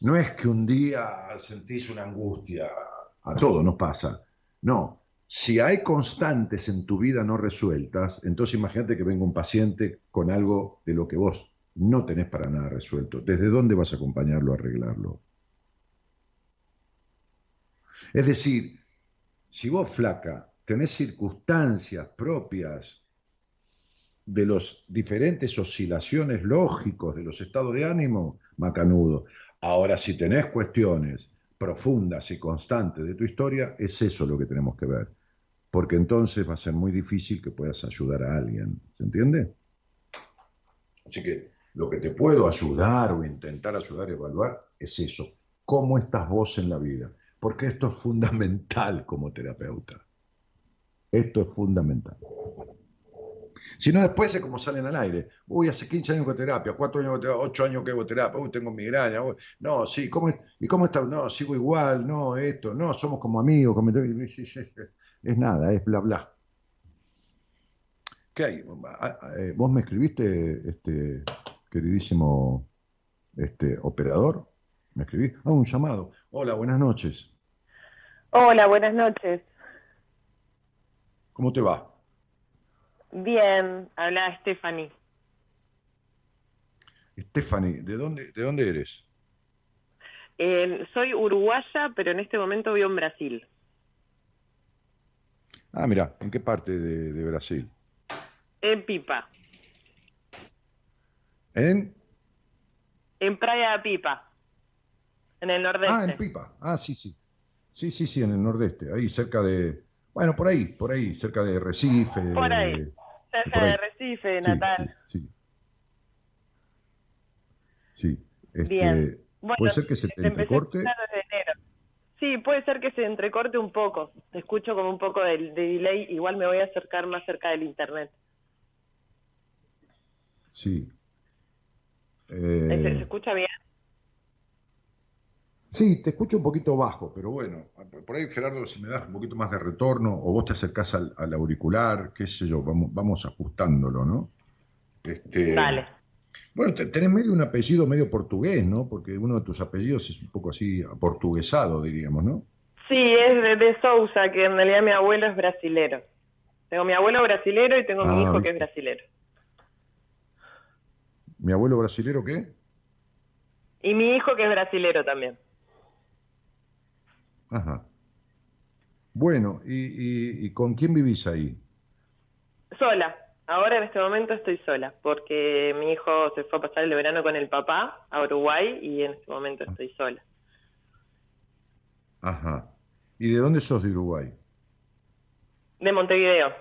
no es que un día sentís una angustia, a todos nos pasa. No, si hay constantes en tu vida no resueltas, entonces imagínate que venga un paciente con algo de lo que vos no tenés para nada resuelto. ¿Desde dónde vas a acompañarlo a arreglarlo? Es decir, si vos flaca tenés circunstancias propias de las diferentes oscilaciones lógicos de los estados de ánimo, macanudo. Ahora, si tenés cuestiones profundas y constantes de tu historia, es eso lo que tenemos que ver. Porque entonces va a ser muy difícil que puedas ayudar a alguien. ¿Se entiende? Así que lo que te puedo ayudar o intentar ayudar a evaluar es eso. ¿Cómo estás vos en la vida? Porque esto es fundamental como terapeuta. Esto es fundamental. Si no, después es como salen al aire. Uy, hace 15 años que terapia, 4 años que 8 años que hago terapia, uy, tengo migraña. No, sí, ¿cómo, ¿y cómo está? No, sigo igual, no, esto, no, somos como amigos. Como... Es nada, es bla, bla. ¿Qué hay? Ah, ah, eh, ¿Vos me escribiste, este queridísimo este, operador? ¿Me escribí? Ah, un llamado. Hola, buenas noches. Hola, buenas noches. ¿Cómo te va? Bien, habla Stephanie. Stephanie, ¿de dónde, de dónde eres? Eh, soy uruguaya, pero en este momento vivo en Brasil. Ah, mira, ¿en qué parte de, Brasil? En Pipa. ¿En? En Praia de Pipa, en el nordeste. Ah, en Pipa. Ah, sí, sí. Sí, sí, sí, en el nordeste, ahí cerca de... Bueno, por ahí, por ahí, cerca de Recife. Por ahí cerca de Recife, de Natal. Sí. sí. Este, Bien. puede ser que se te entrecorte. Sí, puede ser que se entrecorte un poco. Te escucho como un poco de, delay. Igual me voy a acercar más cerca del internet. Sí. ¿Se, eh, escucha bien? Sí, te escucho un poquito bajo, pero bueno, por ahí Gerardo, si me das un poquito más de retorno o vos te acercás al, auricular, qué sé yo, vamos, vamos ajustándolo, ¿no? Este, Dale. Bueno, tenés medio un apellido medio portugués, ¿no? Porque uno de tus apellidos es un poco así portuguesado, diríamos, ¿no? Sí, es de, de Sousa, que en realidad mi abuelo es brasilero. Tengo mi abuelo brasilero y tengo mi ah, hijo que es brasilero. ¿Mi abuelo brasilero qué? Y mi hijo que es brasilero también. Ajá. Bueno, ¿y, con quién vivís ahí? Sola. Ahora en este momento estoy sola, porque mi hijo se fue a pasar el verano con el papá a Uruguay y en este momento ah. estoy sola. Ajá. ¿Y de dónde sos de Uruguay? De Montevideo.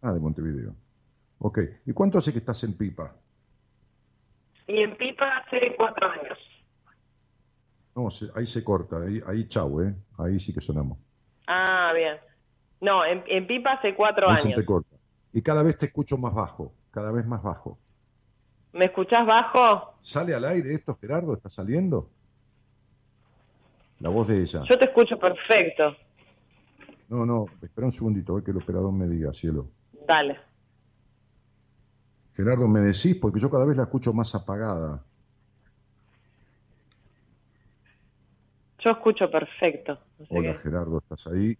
Ah, de Montevideo. Ok. ¿Y cuánto hace que estás en Pipa? Y en Pipa hace cuatro años. No, ahí se corta, ahí, ahí chau, ¿eh? Ahí sí que sonamos. Ah, bien. No, en, Pipa hace cuatro años. te corta. Y cada vez te escucho más bajo, cada vez más bajo. ¿Me escuchás bajo? ¿Sale al aire esto, Gerardo? ¿Está saliendo? La voz de ella. Yo te escucho perfecto. No, no, espera un segundito, a ver que el operador me diga, cielo. Dale. Gerardo, ¿me decís? Porque yo cada vez la escucho más apagada. Yo escucho perfecto. Hola Gerardo, ¿estás ahí?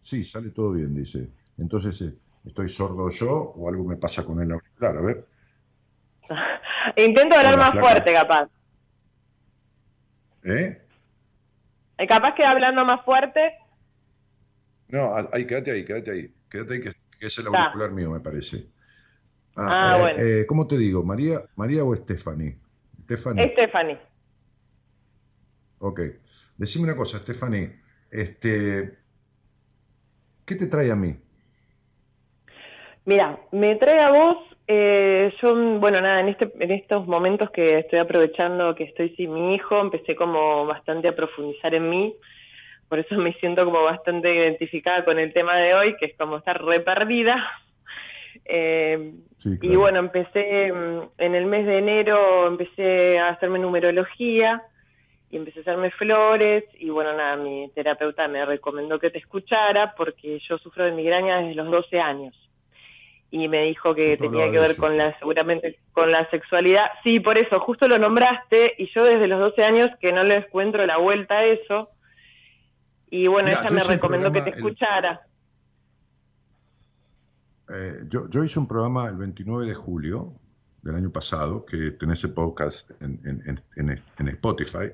Sí, sale todo bien, dice. Entonces, eh, ¿estoy sordo yo o algo me pasa con el auricular? A ver. [LAUGHS] Intento hablar más fuerte, capaz. ¿Eh? ¿Eh? ¿Capaz que hablando más fuerte? No, ahí, quédate ahí, quédate ahí. Quédate ahí, que, es el auricular mío, me parece. Ah, ah bueno. Eh, ¿Cómo te digo? ¿María, María o Stephanie? Stephanie. Stephanie. Ok. Decime una cosa, Stephanie, este, ¿qué te trae a mí? Mira, me trae a vos, eh, yo, bueno, nada, en, este, en estos momentos que estoy aprovechando que estoy sin mi hijo, empecé como bastante a profundizar en mí, por eso me siento como bastante identificada con el tema de hoy, que es como estar re perdida. Eh, y bueno, empecé mm, en el mes de enero, empecé a hacerme numerología, y empecé a hacerme flores y bueno, nada, mi terapeuta me recomendó que te escuchara porque yo sufro de migraña desde los 12 años y me dijo que tenía que ver con la seguramente con la sexualidad. Sí, por eso, justo lo nombraste y yo desde los 12 años que no le encuentro la vuelta a eso. Y bueno, ella me recomendó que te escuchara. Eh, yo, yo hice un programa el 29 de julio del año pasado, que tenés el podcast en, en, en, en Spotify,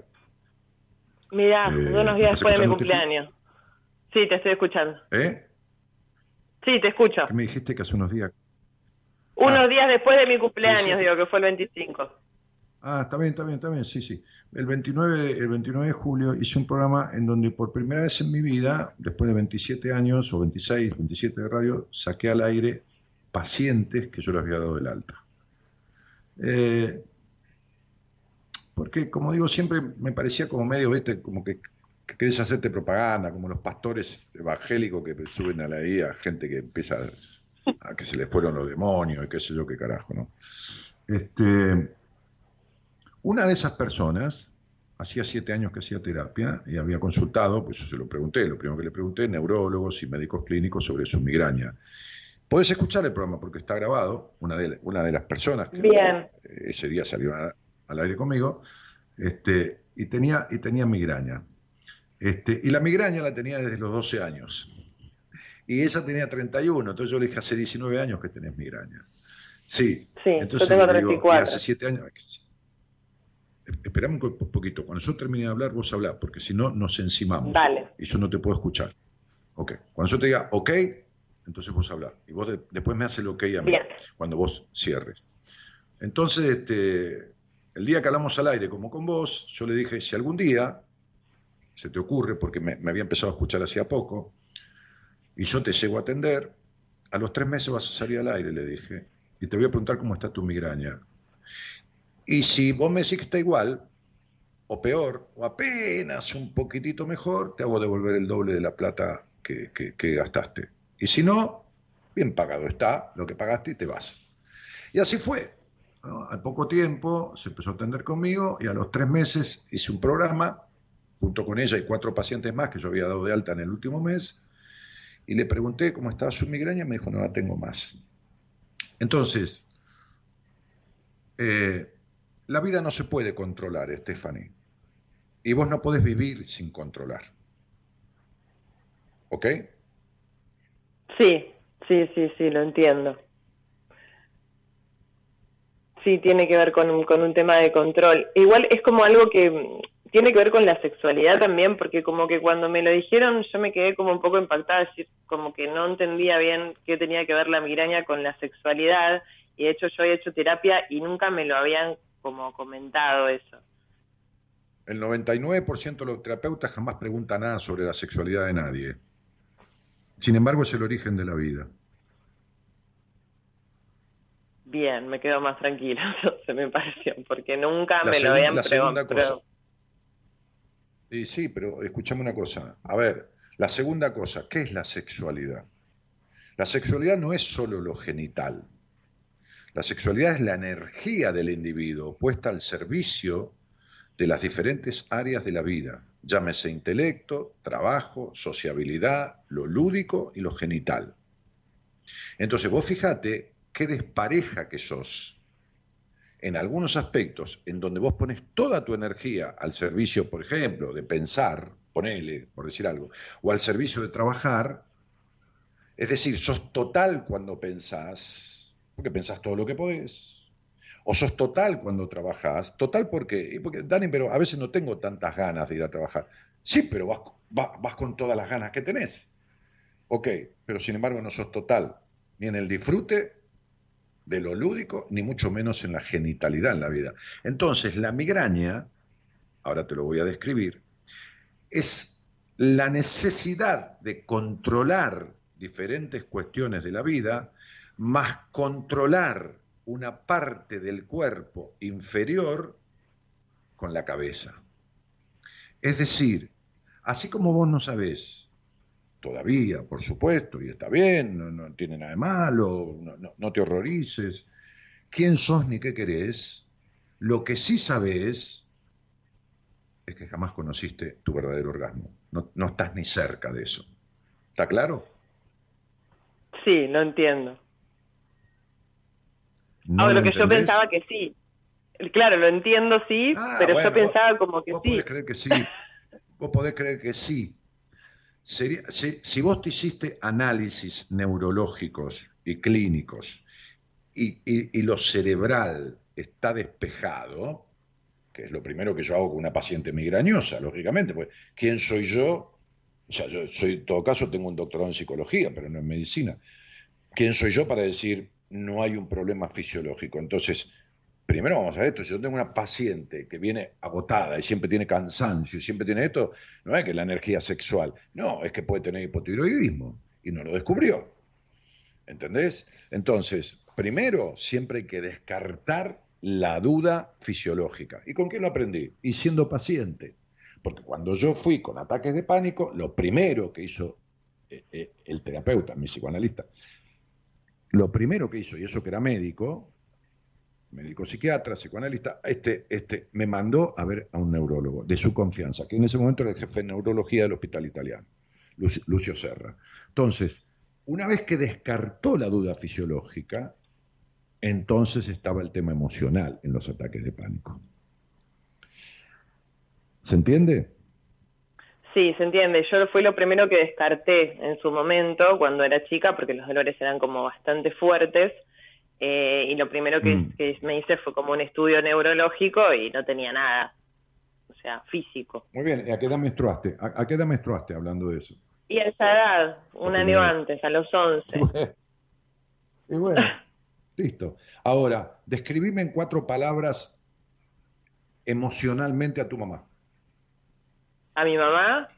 Mirá, Eh, unos ¿me días después de mi cumpleaños. Sí, te estoy escuchando. ¿Eh? Sí, te escucho. ¿Qué me dijiste que hace unos días? Unos Ah. días después de mi cumpleaños, digo, que fue el 25. Ah, está bien, está bien, está bien, sí, sí. El 29, el 29 de julio hice un programa en donde por primera vez en mi vida, después de 27 años o 26, 27 de radio, saqué al aire pacientes que yo les había dado del alta. Eh, porque, como digo, siempre me parecía como medio, viste, como que, que querés hacerte propaganda, como los pastores evangélicos que suben a la IA, gente que empieza a, a que se le fueron los demonios y qué sé yo qué carajo, ¿no? Este, una de esas personas, hacía siete años que hacía terapia y había consultado, pues yo se lo pregunté, lo primero que le pregunté, neurólogos y médicos clínicos sobre su migraña. Podés escuchar el programa porque está grabado, una de, una de las personas que Bien. ese día salió a- al aire conmigo, este, y, tenía, y tenía migraña. Este, y la migraña la tenía desde los 12 años. Y ella tenía 31, entonces yo le dije, hace 19 años que tenés migraña. Sí, Sí, entonces yo tengo le digo, y 34. hace 7 años. Esperame un poquito, cuando yo termine de hablar, vos hablás, porque si no, nos encimamos. Dale. Y yo no te puedo escuchar. Ok, cuando yo te diga, ok, entonces vos hablás. Y vos de- después me haces el ok a mí, Bien. cuando vos cierres. Entonces, este, el día que hablamos al aire, como con vos, yo le dije, si algún día se te ocurre, porque me, me había empezado a escuchar hacía poco, y yo te llego a atender, a los tres meses vas a salir al aire, le dije, y te voy a preguntar cómo está tu migraña. Y si vos me decís que está igual, o peor, o apenas un poquitito mejor, te hago devolver el doble de la plata que, gastaste. Y si no, bien pagado está lo que pagaste y te vas. Y así fue. Al poco tiempo se empezó a atender conmigo y a los tres meses hice un programa junto con ella y cuatro pacientes más que yo había dado de alta en el último mes y le pregunté cómo estaba su migraña me dijo no la tengo más. Entonces, eh, la vida no se puede controlar, Stephanie. Y vos no podés vivir sin controlar. ¿Ok? Sí, sí, sí, sí, lo entiendo. Sí, tiene que ver con un, con un tema de control. Igual es como algo que mm, tiene que ver con la sexualidad también, porque como que cuando me lo dijeron yo me quedé como un poco impactada, es decir, como que no entendía bien qué tenía que ver la migraña con la sexualidad, y de hecho yo he hecho terapia y nunca me lo habían como comentado eso. El 99% de los terapeutas jamás preguntan nada sobre la sexualidad de nadie. Sin embargo, es el origen de la vida. Bien, me quedo más tranquila, [LAUGHS] se me pareció, porque nunca La me lo habían la segunda preguntado. cosa. Y sí, pero escúchame una cosa. A ver, la segunda cosa, ¿qué es la sexualidad? La sexualidad no es solo lo genital. La sexualidad es la energía del individuo puesta al servicio de las diferentes áreas de la vida. Llámese intelecto, trabajo, sociabilidad, lo lúdico y lo genital. Entonces vos fíjate qué despareja que sos en algunos aspectos en donde vos pones toda tu energía al servicio, por ejemplo, de pensar, ponele, por decir algo, o al servicio de trabajar, es decir, sos total cuando pensás, porque pensás todo lo que podés, o sos total cuando trabajás, total porque, porque Dani, pero a veces no tengo tantas ganas de ir a trabajar. Sí, pero vas, vas, vas con todas las ganas que tenés. Ok, pero sin embargo no sos total, ni en el disfrute de lo lúdico, ni mucho menos en la genitalidad en la vida. Entonces, la migraña, ahora te lo voy a describir, es la necesidad de controlar diferentes cuestiones de la vida, más controlar una parte del cuerpo inferior con la cabeza. Es decir, así como vos no sabés, todavía, por supuesto, y está bien, no, no tiene nada de malo, no, no, no te horrorices, quién sos ni qué querés, lo que sí sabés es que jamás conociste tu verdadero orgasmo. No, no estás ni cerca de eso. ¿Está claro? Sí, lo entiendo. ¿No Ahora, lo lo que yo pensaba que sí. Claro, lo entiendo, sí, Ah, pero bueno, yo pensaba vos- como que vos sí. podés creer que sí. [LAUGHS] Vos podés creer que sí. Sería, si, si vos te hiciste análisis neurológicos y clínicos y, y- y lo cerebral está despejado, que es lo primero que yo hago con una paciente migrañosa, lógicamente, pues ¿quién soy yo? O sea, yo soy, en todo caso tengo un doctorado en psicología, pero no en medicina. ¿Quién soy yo para decir no hay un problema fisiológico? Entonces, primero vamos a ver esto, si yo tengo una paciente que viene agotada y siempre tiene cansancio y siempre tiene esto, no es que la energía sexual, no, es que puede tener hipotiroidismo y no lo descubrió. ¿Entendés? Entonces, primero siempre hay que descartar la duda fisiológica. ¿Y con qué lo aprendí? Y siendo paciente. Porque cuando yo fui con ataques de pánico, lo primero que hizo eh, eh, el terapeuta, mi psicoanalista, lo primero que hizo, y eso que era médico, médico psiquiatra, psicoanalista, este, este, me mandó a ver a un neurólogo de su confianza, que en ese momento era el jefe de neurología del hospital italiano, Lucio Serra. Entonces, una vez que descartó la duda fisiológica, entonces estaba el tema emocional en los ataques de pánico. ¿Se entiende? Sí, se entiende. Yo fue lo primero que descarté en su momento cuando era chica, porque los dolores eran como bastante fuertes. Eh, y lo primero mm. que, me hice fue como un estudio neurológico y no tenía nada, o sea, físico. Muy bien, ¿a qué edad menstruaste? ¿A, qué edad menstruaste hablando de eso? Y a esa edad, un año antes, a los 11. [LAUGHS] Y bueno, listo. Ahora, describime en cuatro palabras emocionalmente a tu mamá. ¿A mi mamá?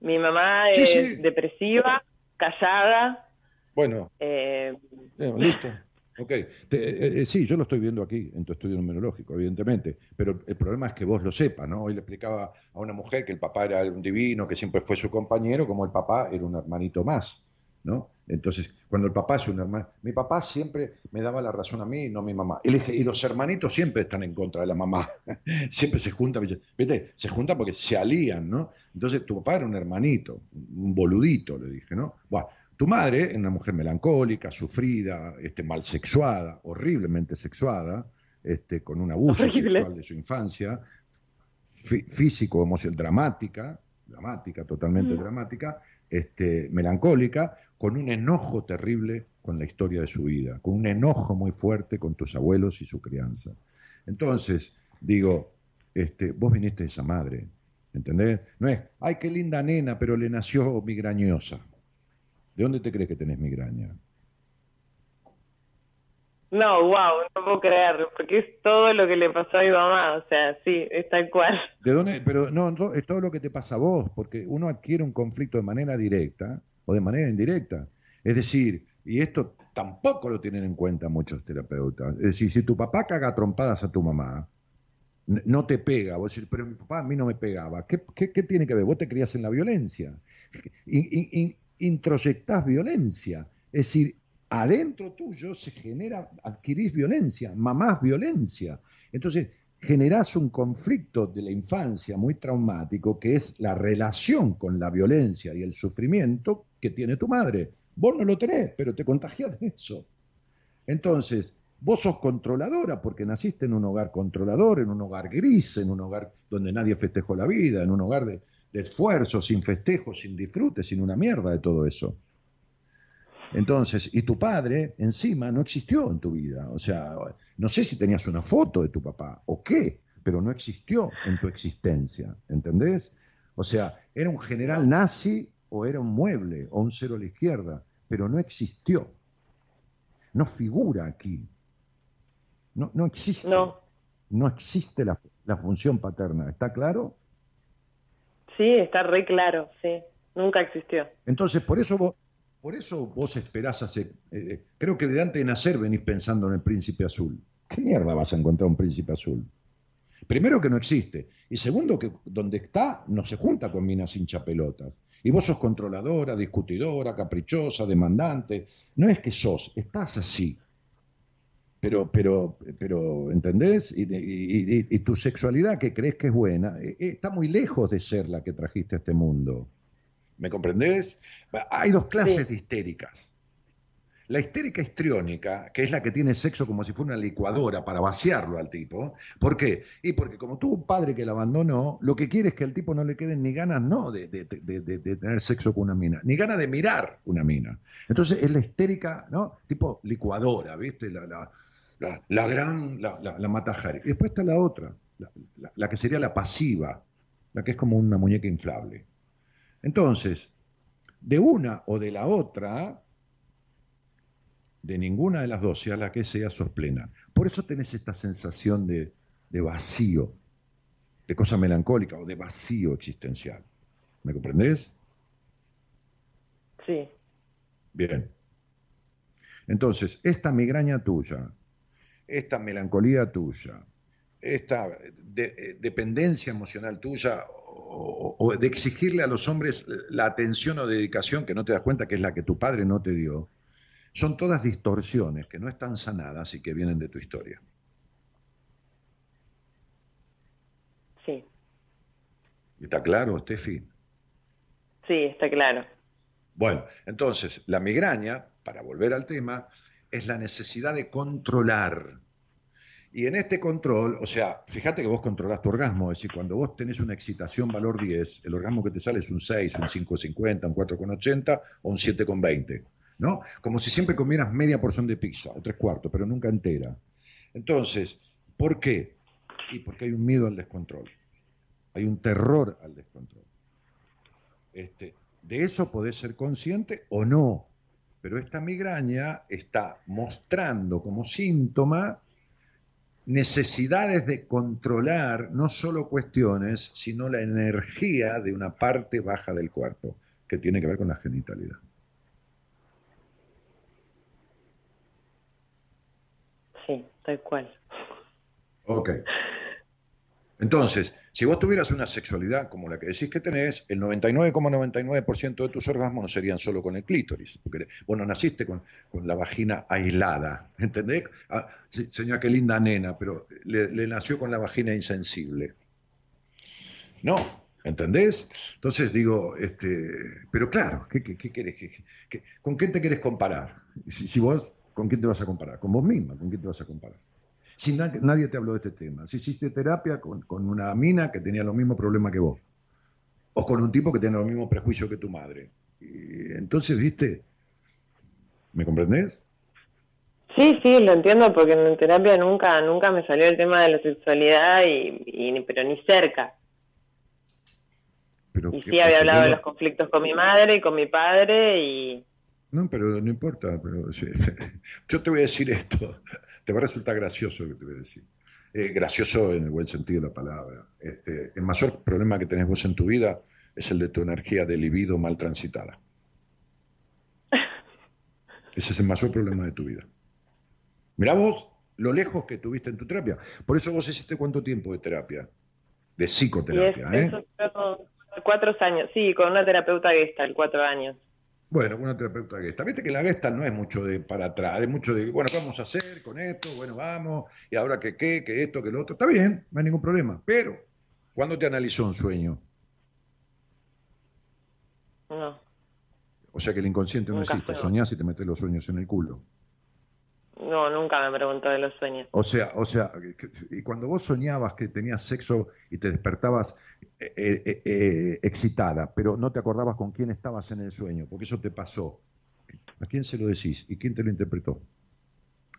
Mi mamá es depresiva, callada. Bueno. Eh, listo. Ok, eh, eh, sí, yo lo estoy viendo aquí, en tu estudio numerológico, evidentemente, pero el problema es que vos lo sepas, ¿no? Hoy le explicaba a una mujer que el papá era un divino, que siempre fue su compañero, como el papá era un hermanito más, ¿no? Entonces, cuando el papá es un hermano, mi papá siempre me daba la razón a mí, no a mi mamá. Y, los hermanitos siempre están en contra de la mamá, [LAUGHS] siempre se juntan, ¿viste? Se juntan porque se alían, ¿no? Entonces, tu papá era un hermanito, un boludito, le dije, ¿no? Bueno, tu madre era una mujer melancólica, sufrida, este, mal sexuada, horriblemente sexuada, este, con un abuso sexual de su infancia, físico, emocional, dramática, dramática, totalmente dramática, este, melancólica, con un enojo terrible con la historia de su vida, con un enojo muy fuerte con tus abuelos y su crianza. Entonces, digo, este, vos viniste de esa madre, ¿entendés? No es, ay, qué linda nena, pero le nació migrañosa. ¿De dónde te crees que tenés migraña? No, wow, no puedo creer, porque es todo lo que le pasó a mi mamá, o sea, sí, es tal cual. ¿De dónde? Pero no, es todo lo que te pasa a vos, porque uno adquiere un conflicto de manera directa o de manera indirecta. Es decir, y esto tampoco lo tienen en cuenta muchos terapeutas. Es decir, si tu papá caga trompadas a tu mamá, no te pega, vos decís, pero mi papá a mí no me pegaba. ¿Qué, tiene que ver? Vos te criás en la violencia. Y, introyectás violencia. Es decir, adentro tuyo se genera, adquirís violencia, mamás violencia. Entonces, generás un conflicto de la infancia muy traumático que es la relación con la violencia y el sufrimiento que tiene tu madre. Vos no lo tenés, pero te contagias de eso. Entonces, vos sos controladora porque naciste en un hogar controlador, en un hogar gris, en un hogar donde nadie festejó la vida, en un hogar de, de esfuerzo, sin festejo, sin disfrute, sin una mierda de todo eso. Entonces, y tu padre encima no existió en tu vida. O sea, no sé si tenías una foto de tu papá o qué, pero no existió en tu existencia. ¿Entendés? O sea, era un general nazi o era un mueble o un cero a la izquierda, pero no existió. No figura aquí. No, no existe. No. No existe la, la función paterna. ¿Está claro? Sí, está re claro, sí. Nunca existió. Entonces, por eso vos, por eso vos esperás hacer. Eh, eh, creo que de antes de nacer venís pensando en el príncipe azul. ¿Qué mierda vas a encontrar un príncipe azul? Primero que no existe. Y segundo que donde está no se junta con minas hincha pelotas. Y vos sos controladora, discutidora, caprichosa, demandante. No es que sos, estás así pero, pero, pero, ¿entendés? Y, tu sexualidad que crees que es buena, eh, eh, está muy lejos de ser la que trajiste a este mundo. ¿Me comprendés? Hay dos clases de histéricas. La histérica histriónica, que es la que tiene sexo como si fuera una licuadora para vaciarlo al tipo. ¿Por qué? Y porque como tuvo un padre que la abandonó, lo que quiere es que al tipo no le queden ni ganas, no, de, de, de, tener sexo con una mina, ni ganas de mirar una mina. Entonces es la histérica, ¿no? Tipo licuadora, ¿viste? La, la, la, gran, la, la, Y después está la otra, la, que sería la pasiva, la que es como una muñeca inflable. Entonces, de una o de la otra, de ninguna de las dos, sea la que sea, sos plena. Por eso tenés esta sensación de, de vacío, de cosa melancólica o de vacío existencial. ¿Me comprendés? Sí. Bien. Entonces, esta migraña tuya, esta melancolía tuya, esta eh, dependencia emocional tuya o, de exigirle a los hombres la atención o dedicación que no te das cuenta que es la que tu padre no te dio, son todas distorsiones que no están sanadas y que vienen de tu historia. Sí. ¿Está claro, Steffi? Sí, está claro. Bueno, entonces, la migraña, para volver al tema, es la necesidad de controlar. Y en este control, o sea, fíjate que vos controlás tu orgasmo, es decir, cuando vos tenés una excitación valor 10, el orgasmo que te sale es un 6, un 5,50, un 4,80 o un 7,20, ¿no? Como si siempre comieras media porción de pizza, o tres cuartos, pero nunca entera. Entonces, ¿por qué? Y porque hay un miedo al descontrol, hay un terror al descontrol. Este, de eso podés ser consciente o no, pero esta migraña está mostrando como síntoma necesidades de controlar no solo cuestiones, sino la energía de una parte baja del cuerpo, que tiene que ver con la genitalidad. Sí, tal cual. Ok. Entonces, si vos tuvieras una sexualidad como la que decís que tenés, el 99,99% de tus orgasmos no serían solo con el clítoris, porque vos no naciste con, la vagina aislada, [LAUGHS] ¿entendés? Ah, señora, qué linda nena, pero le, nació con la vagina insensible. No, ¿entendés? Entonces digo, este, pero claro, ¿qué, qué, con quién te querés comparar? Si vos, ¿con quién te vas a comparar? Con vos misma, ¿con quién te vas a comparar? Si nadie te habló de este tema. Si hiciste terapia con, una mina que tenía los mismos problemas que vos, o con un tipo que tenía los mismos prejuicios que tu madre. Y entonces, viste, ¿me comprendés? Sí, sí, lo entiendo porque en terapia nunca, nunca me salió el tema de la sexualidad y, pero ni cerca. y sí había hablado de los conflictos con mi madre y con mi padre y... No, pero no importa. Pero, [LAUGHS] yo te voy a decir esto te va a resultar gracioso lo que te voy a decir. Eh, gracioso en el buen sentido de la palabra. Este, el mayor problema que tenés vos en tu vida es el de tu energía de libido mal transitada. [LAUGHS] Ese es el mayor problema de tu vida. Mirá vos lo lejos que tuviste en tu terapia. Por eso vos hiciste cuánto tiempo de terapia, de psicoterapia, ¿eh? cuatro años, sí, con una terapeuta el cuatro años. Bueno, una terapeuta gesta. Viste que la gesta no es mucho de para atrás, es mucho de, bueno, ¿qué vamos a hacer con esto? Bueno, vamos, y ahora que qué, que esto, que lo otro. Está bien, no hay ningún problema. Pero, ¿cuándo te analizó un sueño? No. O sea que el inconsciente no existe, soñás y te metes los sueños en el culo. No, nunca me preguntó de los sueños. O sea, o sea, y cuando vos soñabas que tenías sexo y te despertabas eh, eh, eh, excitada, pero no te acordabas con quién estabas en el sueño, porque eso te pasó. ¿A quién se lo decís? ¿Y quién te lo interpretó?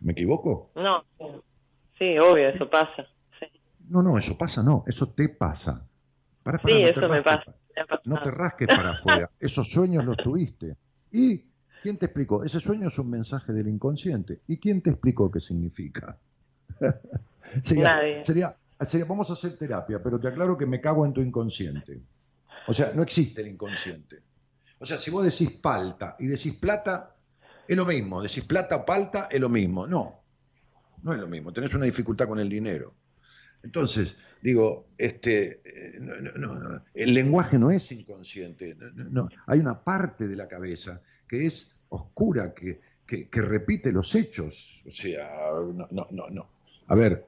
¿Me equivoco? No, sí, obvio, eso pasa. No, no, eso pasa, no, eso te pasa. Para, sí, eso me pasa. No te rasques para afuera, [LAUGHS] esos sueños los tuviste. Y ¿Quién te explicó? Ese sueño es un mensaje del inconsciente. ¿Y quién te explicó qué significa? [LAUGHS] sería, sería, vamos a hacer terapia, pero te aclaro que me cago en tu inconsciente. O sea, no existe el inconsciente. O sea, si vos decís palta y decís plata, es lo mismo. Decís plata, palta, es lo mismo. No, no es lo mismo. Tenés una dificultad con el dinero. Entonces, digo, este, eh, el lenguaje no es inconsciente. No, hay una parte de la cabeza que es oscura que, repite los hechos. O sea, no, no, no, no. A ver,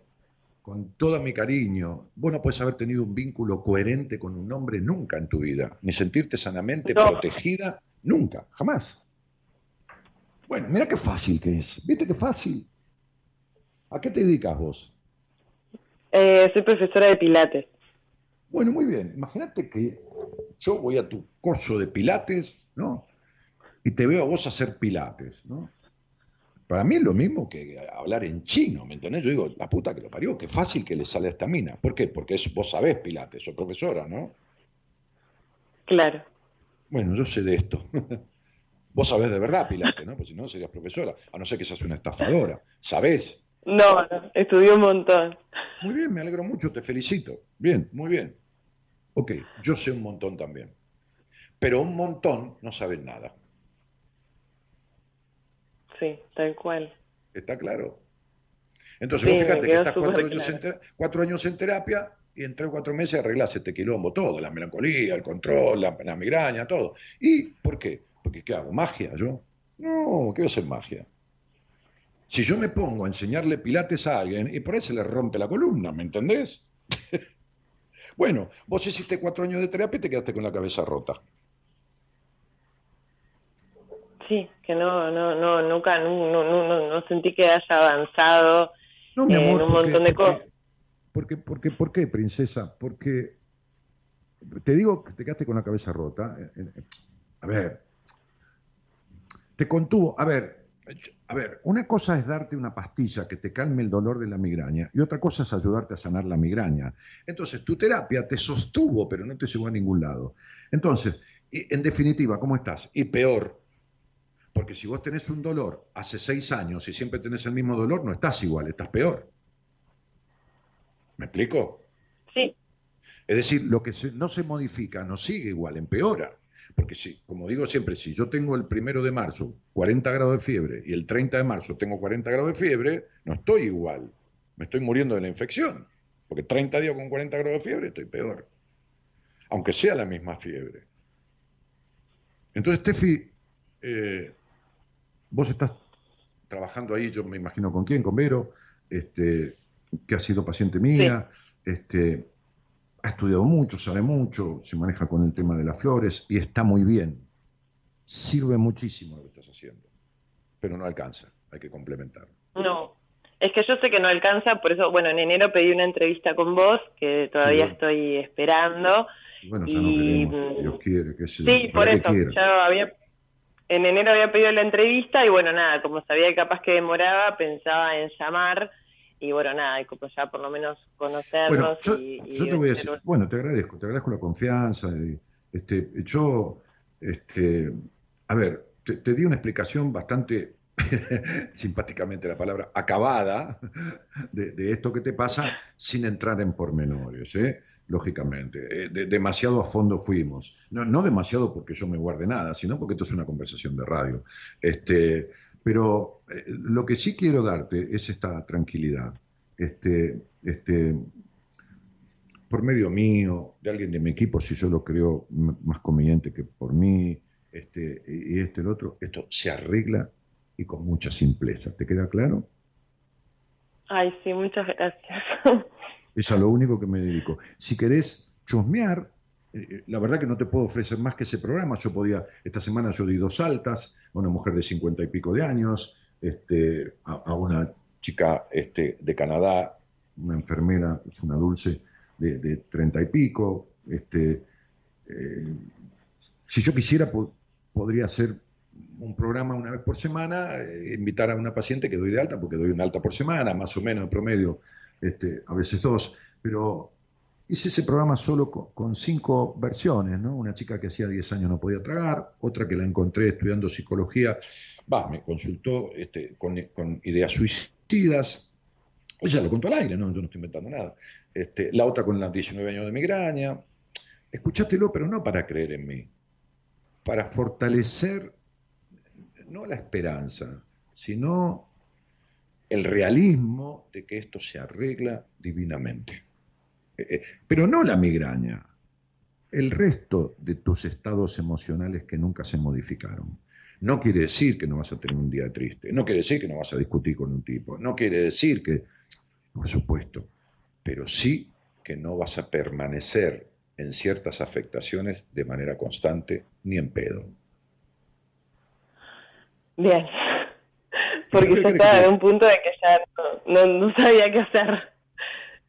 con todo mi cariño, vos no puedes haber tenido un vínculo coherente con un hombre nunca en tu vida, ni sentirte sanamente protegida, nunca, jamás. Bueno, mira qué fácil que es, viste qué fácil. ¿A qué te dedicas vos? Eh, soy profesora de Pilates. Bueno, muy bien. Imagínate que yo voy a tu curso de Pilates, ¿no? Y te veo a vos hacer pilates, ¿no? para mí es lo mismo que hablar en chino, ¿me entendés? Yo digo, la puta que lo parió, qué fácil que le sale a esta mina. ¿Por qué? Porque es, vos sabés Pilates, sos profesora, ¿no? Claro. Bueno, yo sé de esto. [LAUGHS] vos sabés de verdad Pilates, ¿no? Pues si no, serías profesora, a no ser que seas una estafadora. ¿Sabés? No, no, estudié un montón. Muy bien, me alegro mucho, te felicito. Bien, muy bien. Ok, yo sé un montón también. Pero un montón no saben nada. Sí, tal cual. ¿Está claro? Entonces, vos fíjate que estás cuatro años, en terapia y en tres o cuatro meses arreglás este quilombo, todo, la melancolía, el control, la, migraña, todo. ¿Y por qué? Porque ¿qué hago? ¿Magia yo? No, ¿qué voy a hacer magia? Si yo me pongo a enseñarle pilates a alguien y por ahí se le rompe la columna, ¿me entendés? [LAUGHS] bueno, vos hiciste cuatro años de terapia y te quedaste con la cabeza rota. Sí, que no, no, no, nunca, no, no, no sentí que haya avanzado en un montón de cosas. Porque, porque, ¿Por qué, princesa? Porque te digo que te quedaste con la cabeza rota. Eh, eh, a ver, te contuvo. A ver, a ver, una cosa es darte una pastilla que te calme el dolor de la migraña y otra cosa es ayudarte a sanar la migraña. Entonces, tu terapia te sostuvo, pero no te llevó a ningún lado. Entonces, en definitiva, ¿cómo estás? Y peor, porque si vos tenés un dolor hace seis años y siempre tenés el mismo dolor, no estás igual, estás peor. ¿Me explico? Sí. Es decir, lo que no se modifica no sigue igual, empeora. Porque si, como digo siempre, si yo tengo el primero de marzo 40 grados de fiebre y el 30 de marzo tengo 40 grados de fiebre, no estoy igual. Me estoy muriendo de la infección. Porque 30 días con 40 grados de fiebre estoy peor. Aunque sea la misma fiebre. Entonces, Tefi, eh, Vos estás trabajando ahí, yo me imagino con quién, con Vero, este, que ha sido paciente mía, este, ha estudiado mucho, sabe mucho, se maneja con el tema de las flores y está muy bien. Sirve muchísimo lo que estás haciendo, pero no alcanza, hay que complementar. No, es que yo sé que no alcanza, por eso, bueno, en enero pedí una entrevista con vos, que todavía estoy esperando. Bueno, ya no queremos, Dios quiere, que Sí, por eso, ya había en enero había pedido la entrevista y bueno, nada, como sabía que capaz que demoraba, pensaba en llamar y bueno, nada, y como ya por lo menos conocernos. Bueno, y, yo te voy a decir, bueno, te agradezco, te agradezco la confianza. este, yo, este, a ver, te, di una explicación bastante [LAUGHS] simpáticamente la palabra, acabada de, de, esto que te pasa sin entrar en pormenores. ¿eh? Lógicamente. Eh, demasiado a fondo fuimos. No, no demasiado porque yo me guarde nada, sino porque esto es una conversación de radio. Este, pero eh, lo que sí quiero darte es esta tranquilidad. Este, este, por medio mío, de alguien de mi equipo, si yo lo creo más conveniente que por mí, este, y este el otro, esto se arregla y con mucha simpleza. ¿Te queda claro? Ay, sí, muchas gracias. [LAUGHS] Es a lo único que me dedico. Si querés chusmear, eh, eh, la verdad que no te puedo ofrecer más que ese programa. Yo podía, esta semana yo di dos altas a una mujer de cincuenta y pico de años, este, a, una chica este, de Canadá, una enfermera, una dulce, de treinta y pico. Este, eh, si yo quisiera, podría hacer un programa una vez por semana, invitar a una paciente que doy de alta, porque doy una alta por semana, más o menos en promedio este, a veces dos, pero hice ese programa solo con, cinco versiones, ¿no? Una chica que hacía 10 años no podía tragar, otra que la encontré estudiando psicología, va, me consultó este, con, ideas suicidas, ella lo contó al aire, ¿no? Yo no estoy inventando nada. Este, la otra con las 19 años de migraña. Escuchátelo, pero no para creer en mí, para fortalecer no la esperanza, sino el realismo de que esto se arregla divinamente. Eh, eh, pero no la migraña, el resto de tus estados emocionales que nunca se modificaron. No quiere decir que no vas a tener un día triste, no quiere decir que no vas a discutir con un tipo, no quiere decir que, por supuesto, pero sí que no vas a permanecer en ciertas afectaciones de manera constante ni en pedo. Bien porque [LAUGHS] yo estaba en un punto de que ya no, sabía qué hacer.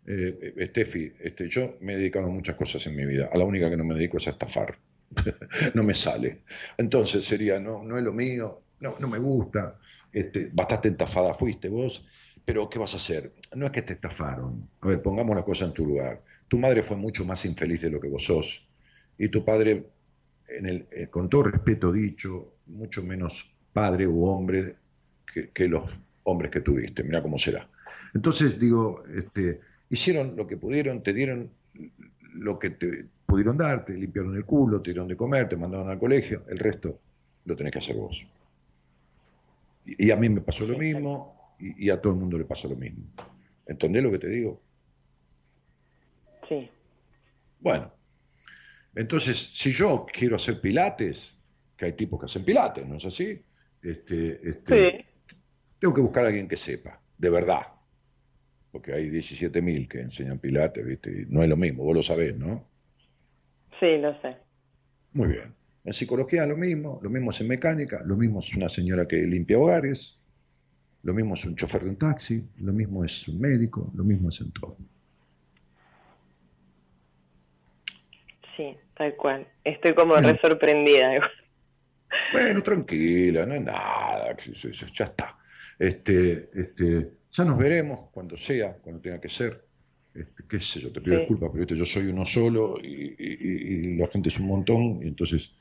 Eh, Steffi, este, yo me he dedicado a muchas cosas en mi vida. A la única que no me dedico es a estafar. [LAUGHS] no me sale. Entonces sería, no, no es lo mío, no, no me gusta. este, bastante entafada fuiste vos, pero ¿qué vas a hacer? No es que te estafaron. A ver, pongamos una cosa en tu lugar. Tu madre fue mucho más infeliz de lo que vos sos. Y tu padre, en el, eh, con todo respeto dicho, mucho menos padre u hombre que, que los hombres que tuviste. Mira cómo será. Entonces, digo, este, hicieron lo que pudieron, te dieron lo que te pudieron dar, te limpiaron el culo, te dieron de comer, te mandaron al colegio, el resto lo tenés que hacer vos. Y, a mí me pasó lo mismo y, a todo el mundo le pasa lo mismo. ¿Entendés lo que te digo? Sí. Bueno, entonces, si yo quiero hacer pilates, que hay tipos que hacen pilates, ¿no es así? Este, este, Tengo que buscar a alguien que sepa, de verdad. Porque hay 17.000 que enseñan pilates, ¿viste? no es lo mismo, vos lo sabés, ¿no? Sí, lo sé. Muy bien. En psicología lo mismo, lo mismo es en mecánica, lo mismo es una señora que limpia hogares, lo mismo es un chofer de un taxi, lo mismo es un médico, lo mismo es en todo. Sí, tal cual. Estoy como re sorprendida. Bueno, tranquila, no es nada, ya está. Este, este, ya nos veremos cuando sea, cuando tenga que ser. Este, qué sé yo, te pido disculpas, pero yo soy uno solo y, la gente es un montón, y entonces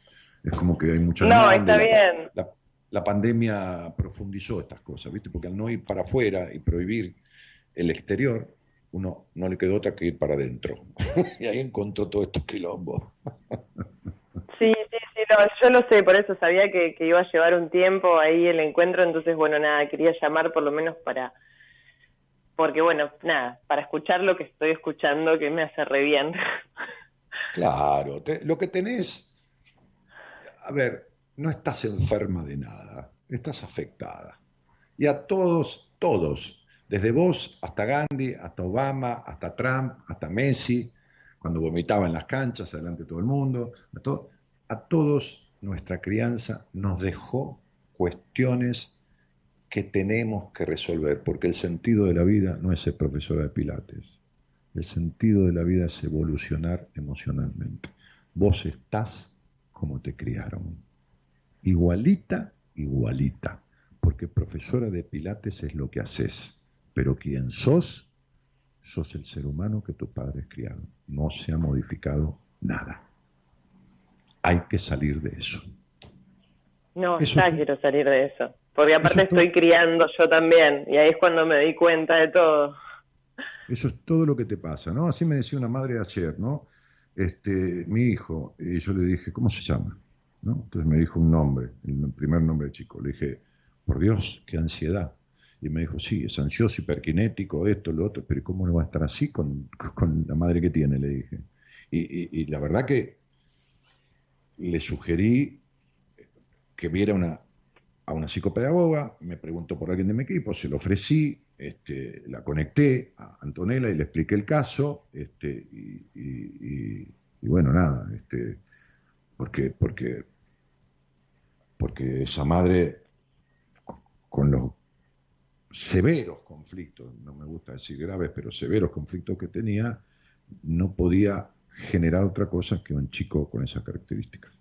es como que hay mucha... No, está bien. La, pandemia profundizó estas cosas, ¿viste? Porque al no ir para afuera y prohibir el exterior, uno no le quedó otra que ir para adentro. [LAUGHS] y ahí encontró todo estos quilombos. sí, sí, sí, yo lo sé, por eso sabía que, que iba a llevar un tiempo ahí el encuentro, entonces, bueno, nada, quería llamar por lo menos para porque bueno, nada, para escuchar lo que estoy escuchando que me hace re bien. [LAUGHS] Claro, lo que tenés, a ver, no estás enferma de nada, estás afectada. Y a todos, todos, desde vos hasta Gandhi, hasta Obama, hasta Trump, hasta Messi, cuando vomitaba en las canchas, adelante todo el mundo, a, a todos nuestra crianza nos dejó cuestiones que tenemos que resolver, porque el sentido de la vida no es ser profesora de Pilates. El sentido de la vida es evolucionar emocionalmente. Vos estás como te criaron. Igualita, igualita. Porque profesora de Pilates es lo que haces. Pero quien sos, sos el ser humano que tus padres criaron. No se ha modificado nada. Hay que salir de eso. No, ya quiero salir de eso. Porque aparte estoy criando yo también, y ahí es cuando me di cuenta de todo. Eso es todo lo que te pasa, ¿no? Así me decía una madre ayer, ¿no? Este, mi hijo, y yo le dije, ¿cómo se llama? ¿No? Entonces me dijo un nombre, el primer nombre del chico. Le dije, por Dios, qué ansiedad. Y me dijo, sí, es ansioso, hiperkinético, esto, lo otro, pero ¿cómo no va a estar así con, la madre que tiene? Le dije. y la verdad que le sugerí que viera una, a una psicopedagoga, me preguntó por alguien de mi equipo, se lo ofrecí, este, la conecté a Antonella y le expliqué el caso, este, y, bueno, nada, este, porque, porque, porque esa madre, con los severos conflictos, no me gusta decir graves, pero severos conflictos que tenía, no podía generar otra cosa que un chico con esas características.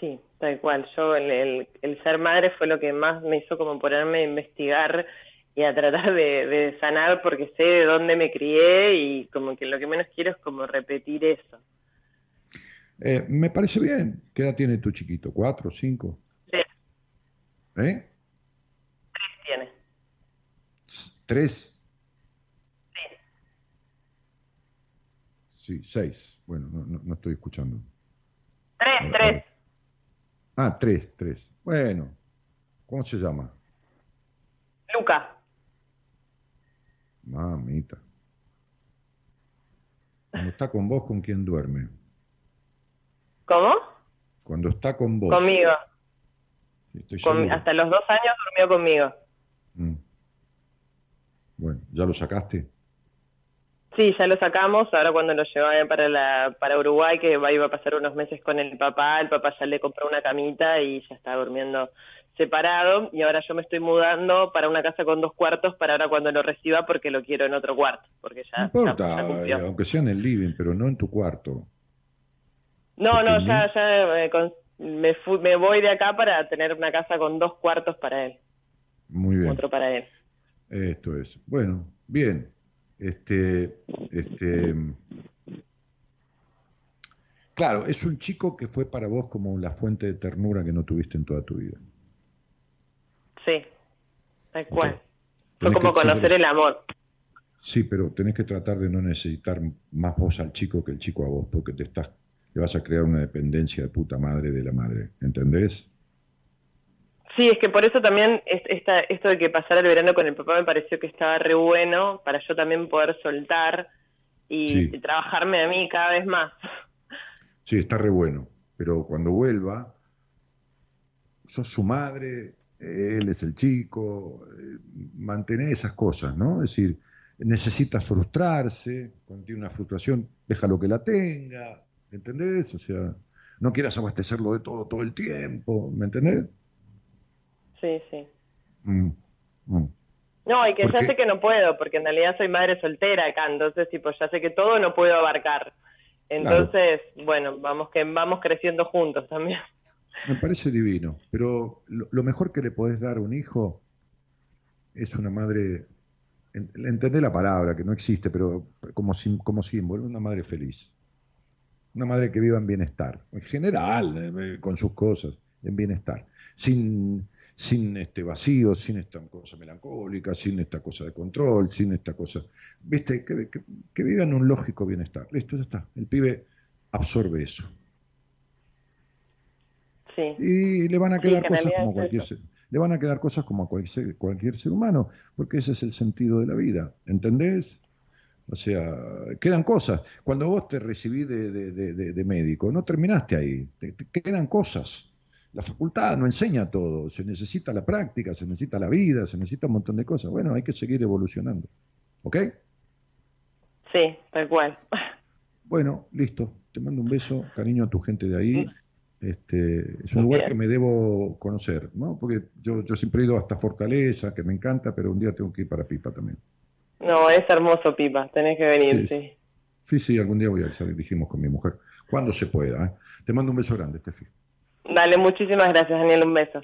Sí, tal cual. Yo, el, ser madre fue lo que más me hizo como ponerme a investigar y a tratar de, sanar porque sé de dónde me crié y como que lo que menos quiero es como repetir eso. Eh, me parece bien. ¿Qué edad tiene tu chiquito? ¿Cuatro, cinco? ¿Eh? Tres tiene. ¿Tres? Sí, seis. Bueno, no, no estoy escuchando. Tres, tres. Ah, tres, tres. Bueno, ¿cómo se llama? Luca. Mamita. Cuando está con vos, ¿con quién duerme? ¿Cómo? Cuando está con vos. Conmigo. hasta los dos años durmió conmigo. Mm. Bueno, ¿ya lo sacaste? Sí, ya lo sacamos. Ahora cuando lo llevé para la, para Uruguay, que iba a pasar unos meses con el papá, el papá ya le compró una camita y ya está durmiendo separado. Y ahora yo me estoy mudando para una casa con dos cuartos para ahora cuando lo reciba porque lo quiero en otro cuarto. Porque ya, no importa, aunque sea en el living, pero no en tu cuarto. No, no, ya, ya, eh, me, fu- me voy de acá para tener una casa con dos cuartos para él, Muy bien. otro para él. Esto es. Bueno, bien. Este, este. Claro, es un chico que fue para vos como la fuente de ternura que no tuviste en toda tu vida. Sí, tal cual. Fue como conocer el amor. Sí, pero tenés que tratar de no necesitar más vos al chico que el chico a vos, porque te estás, le vas a crear una dependencia de puta madre de la madre, ¿entendés? Sí, es que por eso también es- esta, esto de que pasara el verano con el papá me pareció que estaba re bueno para yo también poder soltar y, Sí. y trabajarme a mí cada vez más. Sí, está re bueno, pero cuando vuelva, sos su madre, él es el chico, eh, mantener esas cosas, ¿no? Es decir, necesita frustrarse, cuando tiene una frustración, déjalo que la tenga, ¿entendés? O sea, no quieras abastecerlo de todo todo el tiempo, ¿me entendés? Sí, sí. Mm, mm. No, y que ¿Por ya sé que no puedo, porque en realidad soy madre soltera acá, entonces tipo ya sé que todo no puedo abarcar. Entonces, bueno, vamos que vamos creciendo juntos también. Me parece divino, pero lo, lo mejor que le podés dar a un hijo es una madre, en- entendé la palabra, que no existe, pero como, sim- como símbolo, una madre feliz. Una madre que viva en bienestar, en general, eh, con sus cosas, en bienestar. Sin, sin este vacío, sin esta cosa melancólica, sin esta cosa de control, sin esta cosa. Viste, que, que, que viva en un lógico bienestar. Listo, ya está. El pibe absorbe eso. Sí, Y le van a quedar cosas como es cualquier ser, le van a quedar cosas como a cualquier, cualquier ser humano, porque ese es el sentido de la vida, ¿entendés? O sea, quedan cosas. Cuando vos te recibís de, de- de- de- de médico, no terminaste ahí, te, te quedan cosas. La facultad no enseña todo, se necesita la práctica, se necesita la vida, se necesita un montón de cosas. Bueno, hay que seguir evolucionando. ¿Ok? sí, tal cual. Bueno, listo. Te mando un beso, cariño a tu gente de ahí. Este, es un lugar bien. que me debo conocer, ¿no? Porque yo, yo siempre he ido hasta Fortaleza, que me encanta, pero un día tengo que ir para Pipa también. No, es hermoso, Pipa, tenés que venir, Sí, sí. Sí, sí, algún día voy a ir, dijimos con mi mujer. Cuando se pueda, ¿eh? Te mando un beso grande, Tefi. Dale, muchísimas gracias, Daniel, un beso.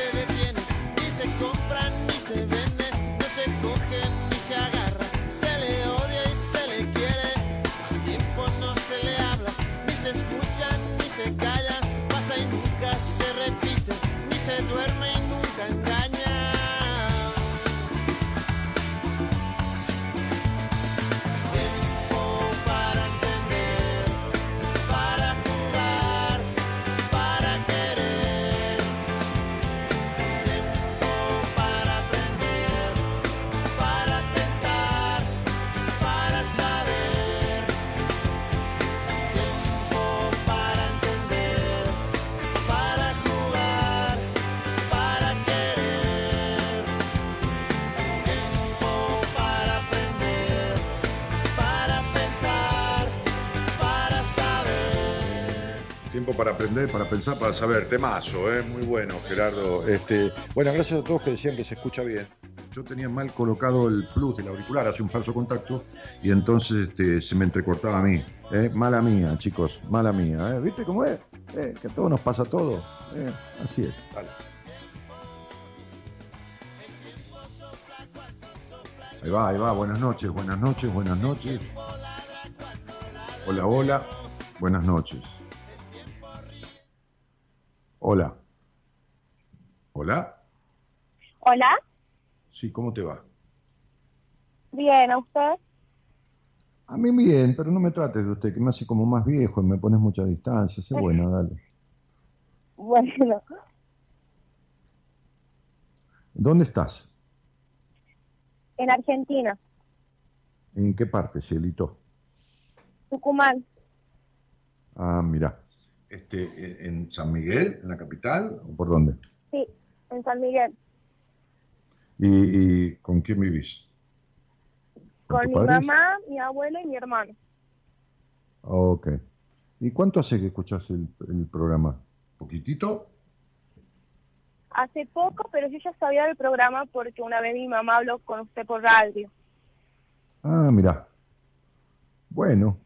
Se detiene, ni se compra ni se vende, no se coge ni se agarra, se le odia y se le quiere. Al tiempo no se le habla, ni se escucha ni se calla, Tiempo para aprender, para pensar, para saber. Temazo, ¿eh? Muy bueno, Gerardo. Este, bueno, gracias a todos que decían que se escucha bien. Yo tenía mal colocado el plus del auricular, hace un falso contacto, y entonces este, se me entrecortaba a mí. ¿eh? Mala mía, chicos, mala mía. ¿eh? ¿Viste cómo es? ¿Eh? Que a todos nos pasa todo. ¿eh? Así es. Dale. Ahí va, ahí va. Buenas noches, buenas noches, buenas noches. Hola, hola. Buenas noches. Hola. Hola. Hola, Sí, ¿cómo te va? bien, ¿a usted? A mí bien, pero no me trates de usted, que me hace como más viejo y me pones mucha distancia. Sé buena, [LAUGHS] dale. Bueno, ¿Dónde estás? en Argentina, ¿En qué parte, cielito? Tucumán. Ah, mira. Este, ¿en- ¿En San Miguel, en la capital? ¿O por dónde? Sí, en San Miguel. ¿Y, y con quién vivís? Con mi padres? mamá, mi abuela y mi hermano. Ok. ¿Y cuánto hace que escuchas el, el programa? ¿Poquitito? Hace poco, pero yo ya sabía del programa porque una vez mi mamá habló con usted por radio. Ah, mira. Bueno.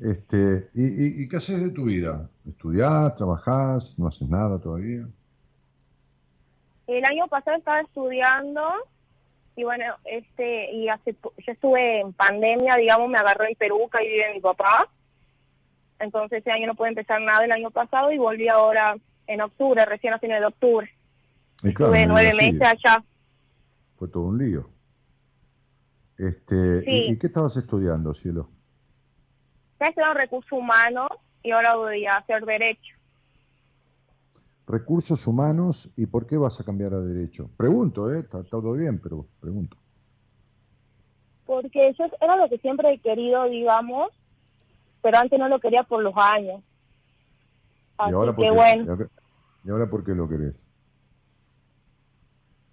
Este, ¿y, y, y qué haces de tu vida? ¿Estudiás? ¿Trabajás? ¿No haces nada todavía? El año pasado estaba estudiando y bueno, este y hace yo estuve en pandemia, digamos, me agarró en Perú, que ahí vive mi papá. Entonces ese año no pude empezar nada el año pasado y volví ahora en octubre, recién a fines de octubre. Y claro, Estuve nueve meses allá. Fue todo un lío. Este, Sí. ¿y, y qué estabas estudiando, cielo? Recursos humanos y ahora voy a hacer derecho. Recursos humanos, ¿y por qué vas a cambiar a derecho? Pregunto, ¿eh? Está todo bien, pero pregunto. Porque eso es- era lo que siempre he querido, digamos, pero antes no lo quería por los años. Así ¿Y ahora, por que qué, bueno. y ahora- ¿Y ahora por qué lo querés?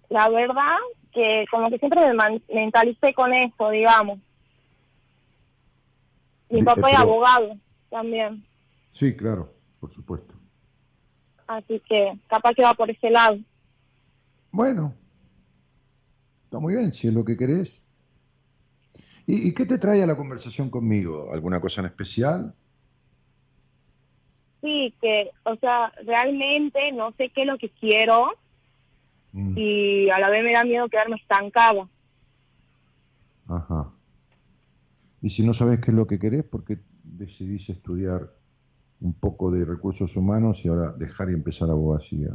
La verdad que como que siempre me mentalicé con eso, digamos. Mi Di- papá eh, es abogado también, Sí, claro, por supuesto. así que capaz que va por ese lado. Bueno, está muy bien, si es lo que querés. ¿Y, y qué te trae a la conversación conmigo? ¿Alguna cosa en especial? Sí, que, o sea, realmente no sé qué es lo que quiero Mm, y a la vez me da miedo quedarme estancada. Ajá. Y si no sabes qué es lo que querés, ¿por qué decidís estudiar un poco de recursos humanos y ahora dejar y empezar abogacía?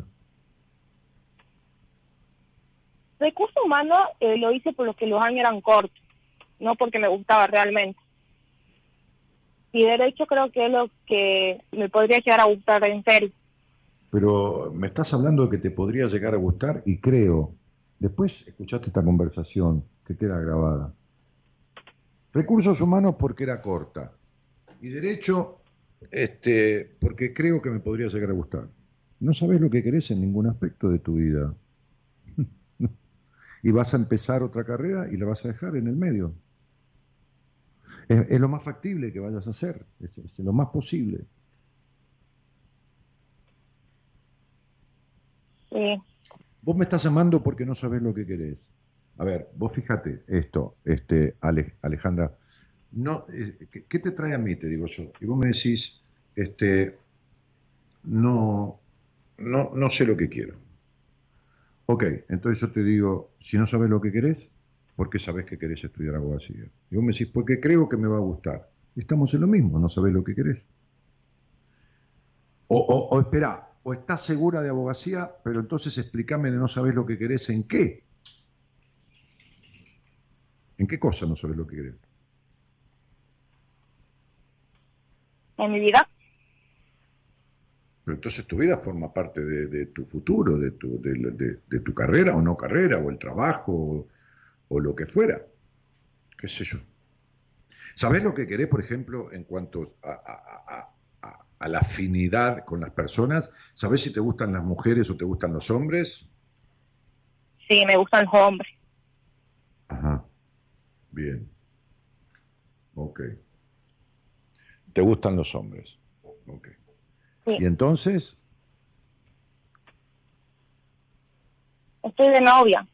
Recursos humanos eh, lo hice por lo que los años eran cortos, no porque me gustaba realmente. Y derecho creo que es lo que me podría llegar a gustar en serio. Pero me estás hablando de que te podría llegar a gustar y creo, después escuchaste esta conversación que queda grabada. Recursos humanos porque era corta y derecho este, porque creo que me podría llegar a gustar. No sabes lo que querés en ningún aspecto de tu vida. [LAUGHS] y vas a empezar otra carrera y la vas a dejar en el medio. Es, es lo más factible que vayas a hacer, es- es lo más posible. Sí. Vos me estás llamando porque no sabés lo que querés. A ver, vos fíjate esto, este, Ale- Alejandra. No, eh, ¿qué, te trae a mí? Te digo yo. Y vos me decís, este, no, no, no sé lo que quiero. Ok, entonces yo te digo, si no sabes lo que querés, ¿por qué sabés que querés estudiar abogacía? Y vos me decís, porque creo que me va a gustar. Estamos en lo mismo, no sabés lo que querés. O, o, o o estás segura de abogacía, pero entonces explícame de no sabes lo que querés en qué. ¿En qué cosa no sabes lo que querés? En mi vida, Pero entonces tu vida forma parte de, de tu futuro, de tu, de, de- de tu carrera o no carrera, o el trabajo, o, o lo que fuera. ¿Qué sé yo? ¿Sabés lo que querés, por ejemplo, en cuanto a, a- a- a- a la afinidad con las personas? ¿Sabés si te gustan las mujeres o te gustan los hombres? sí, me gustan los hombres. Ajá. Bien. Ok. ¿Te gustan los hombres? Ok. Sí. ¿Y entonces? Estoy de novia.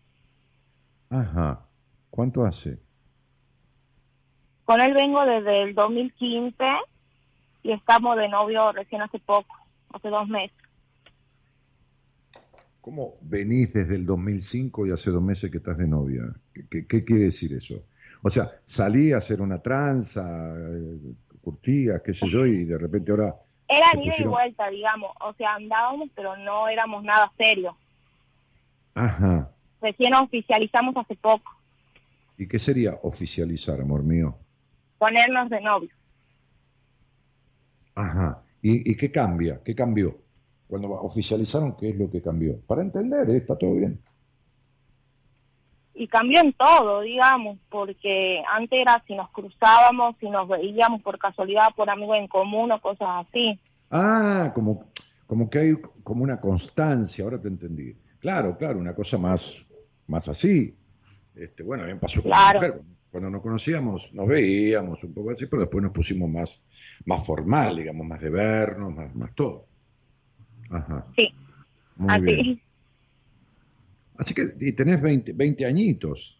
Ajá. ¿Cuánto hace? Con él vengo desde el 2015 y estamos de novio recién hace poco, hace dos meses. ¿Cómo venís desde el 2005 y hace dos meses que estás de novia? ¿Qué, qué- qué quiere decir eso? O sea, salí a hacer una tranza, eh, curtía, qué sé yo, y de repente ahora... Era ida y vuelta, digamos. O sea, andábamos, pero no éramos nada serio. Ajá. Recién oficializamos hace poco, ¿Y qué sería oficializar, amor mío? ponernos de novio. Ajá. ¿Y, y qué cambia? ¿Qué cambió? Cuando oficializaron, ¿qué es lo que cambió? Para entender, ¿eh? está todo bien. Y cambió en todo, digamos, porque antes era si nos cruzábamos, si nos veíamos por casualidad, por amigos en común o cosas así. Ah, como, como que hay como una constancia, ahora te entendí. Claro, claro, una cosa más, más así. Este, bueno, me pasó con Claro. mi mujer. Cuando nos conocíamos, nos veíamos un poco así, pero después nos pusimos más, más formal, digamos, más de vernos, más, más todo. Ajá. Sí, Muy así. bien. Así que, y tenés 20, 20 añitos,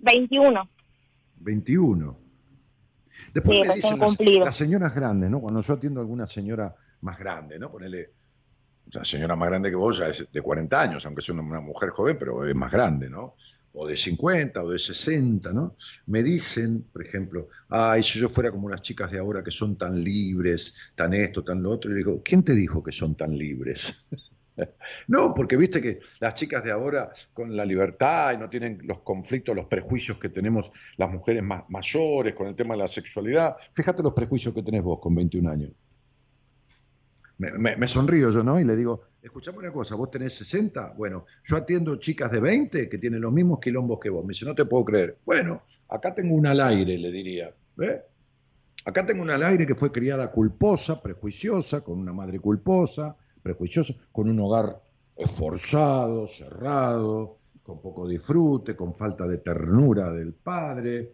21. 21. Después Sí, me dicen las, señoras grandes, ¿no? Cuando yo atiendo a alguna señora más grande, ¿no? Ponele, o sea, señora más grande que vos ya es de 40 años, aunque sea una, una mujer joven, pero es más grande, ¿no? O de 50 o de 60, ¿no? Me dicen, por ejemplo, ay, si yo fuera como las chicas de ahora que son tan libres, tan esto, tan lo otro, y le digo, ¿quién te dijo que son tan libres? [LAUGHS] No, porque viste que las chicas de ahora con la libertad y no tienen los conflictos, los prejuicios que tenemos las mujeres más mayores con el tema de la sexualidad. Fíjate los prejuicios que tenés vos con 21 años. Me, sonrío yo, ¿no? Y le digo, escuchame una cosa, vos tenés 60, bueno, yo atiendo chicas de 20 que tienen los mismos quilombos que vos. Me dice, no te puedo creer. Bueno, acá tengo una al aire, le diría. ¿Ve? Acá tengo una al aire que fue criada culposa, prejuiciosa, con una madre culposa, prejuiciosa, con un hogar forzado, cerrado, con poco disfrute, con falta de ternura del padre.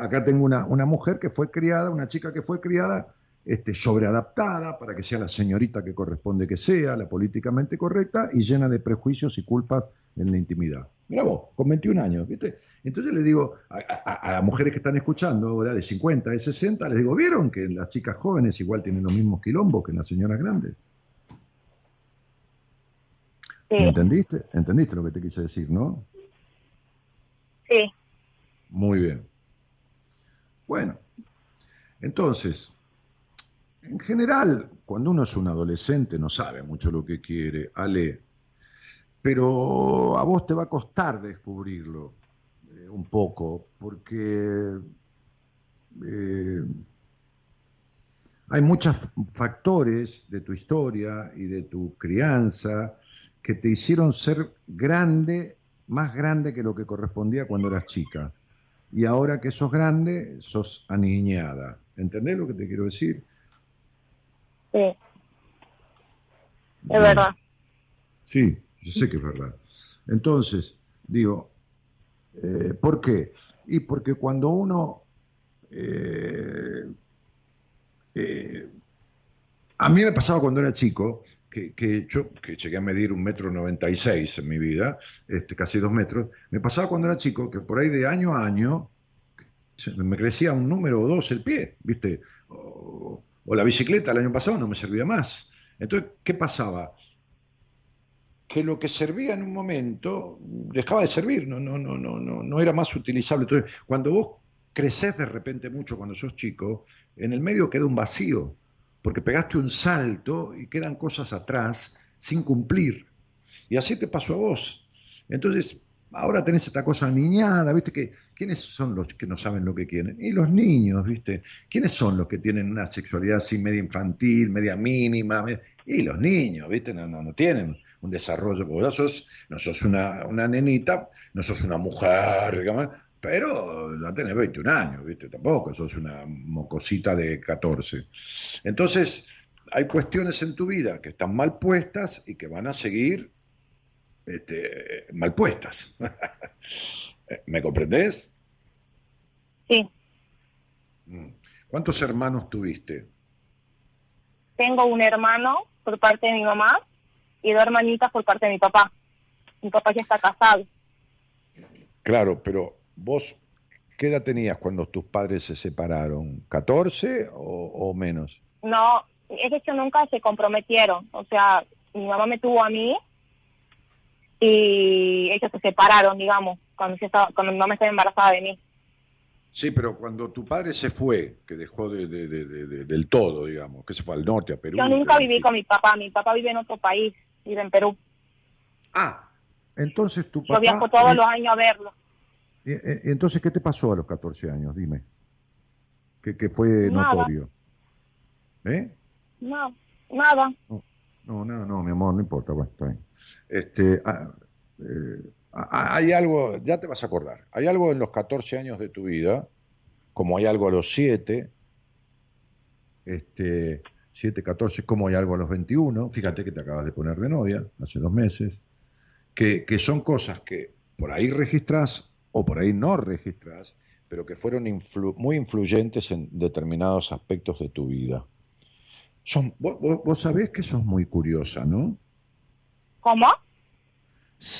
Acá tengo una, una mujer que fue criada, una chica que fue criada este, sobreadaptada para que sea la señorita que corresponde que sea, la políticamente correcta y llena de prejuicios y culpas en la intimidad. Mira vos, con 21 años, ¿viste? Entonces le digo a, a- a las mujeres que están escuchando ahora de 50, de 60, les digo, ¿vieron que las chicas jóvenes igual tienen los mismos quilombos que las señoras grandes? Sí, ¿Me entendiste? ¿Entendiste lo que te quise decir, no? sí, Muy bien. Bueno, entonces, en general, cuando uno es un adolescente no sabe mucho lo que quiere, Ale, pero a vos te va a costar descubrirlo eh, un poco, porque eh, hay muchos factores de tu historia y de tu crianza que te hicieron ser grande, más grande que lo que correspondía cuando eras chica. Y ahora que sos grande, sos aniñada. ¿Entendés lo que te quiero decir? sí, es verdad. Sí, yo sé que es verdad. Entonces, digo, eh, ¿por qué? Y porque cuando uno... eh, eh, a mí me pasaba cuando era chico, que, que yo que llegué a medir un metro noventa y seis en mi vida, este, casi dos metros, me pasaba cuando era chico que por ahí de año a año me crecía un número o dos el pie, ¿viste? O, o la bicicleta el año pasado no me servía más. Entonces, ¿qué pasaba? que lo que servía en un momento dejaba de servir, no, no, no, no, no, no era más utilizable. Entonces, cuando vos creces de repente mucho cuando sos chico, en el medio queda un vacío, porque pegaste un salto y quedan cosas atrás sin cumplir. Y así te pasó a vos. Entonces, ahora tenés esta cosa niñada, ¿viste? Que, ¿Quiénes son los que no saben lo que quieren? Y los niños, ¿viste? ¿Quiénes son los que tienen una sexualidad así media infantil, media mínima? Y los niños, ¿viste? No, no, no tienen un desarrollo, sos, no sos una, una nenita, no sos una mujer, digamos, pero ya tenés 21 años, ¿viste? Tampoco sos una mocosita de 14. Entonces, hay cuestiones en tu vida que están mal puestas y que van a seguir este, mal puestas. [LAUGHS] ¿Me comprendés? Sí, Mm. ¿Cuántos hermanos tuviste? tengo un hermano por parte de mi mamá y dos hermanitas por parte de mi papá. Mi papá ya está casado. Claro, pero vos, ¿qué edad tenías cuando tus padres se separaron? ¿14 o, o menos? No, es que nunca se comprometieron. O sea, mi mamá me tuvo a mí y ellos se separaron, digamos, cuando, yo estaba, cuando mi mamá estaba embarazada de mí. Sí, pero cuando tu padre se fue, que dejó de, de- de- de- de- del todo, digamos, que se fue al norte, a Perú. Yo nunca viví con mi papá. Mi papá vive en otro país, vive en Perú. Ah, entonces tu Yo papá... viajo todos los años a verlo. Y- y- entonces, ¿qué te pasó a los 14 años? Dime. Que, que fue Nada. notorio. ¿Eh? No, nada. No, no, no, mi amor, no importa, bueno, está bien. Este, ah, eh, hay algo, ya te vas a acordar, hay algo en los 14 años de tu vida, como hay algo a los 7, este, 7, 14, como hay algo a los 21, fíjate que te acabas de poner de novia hace dos meses, que, que son cosas que por ahí registras o por ahí no registras, pero que fueron influ- muy influyentes en determinados aspectos de tu vida. Son, vos, vos- vos sabés que sos muy curiosa, ¿no? ¿Cómo?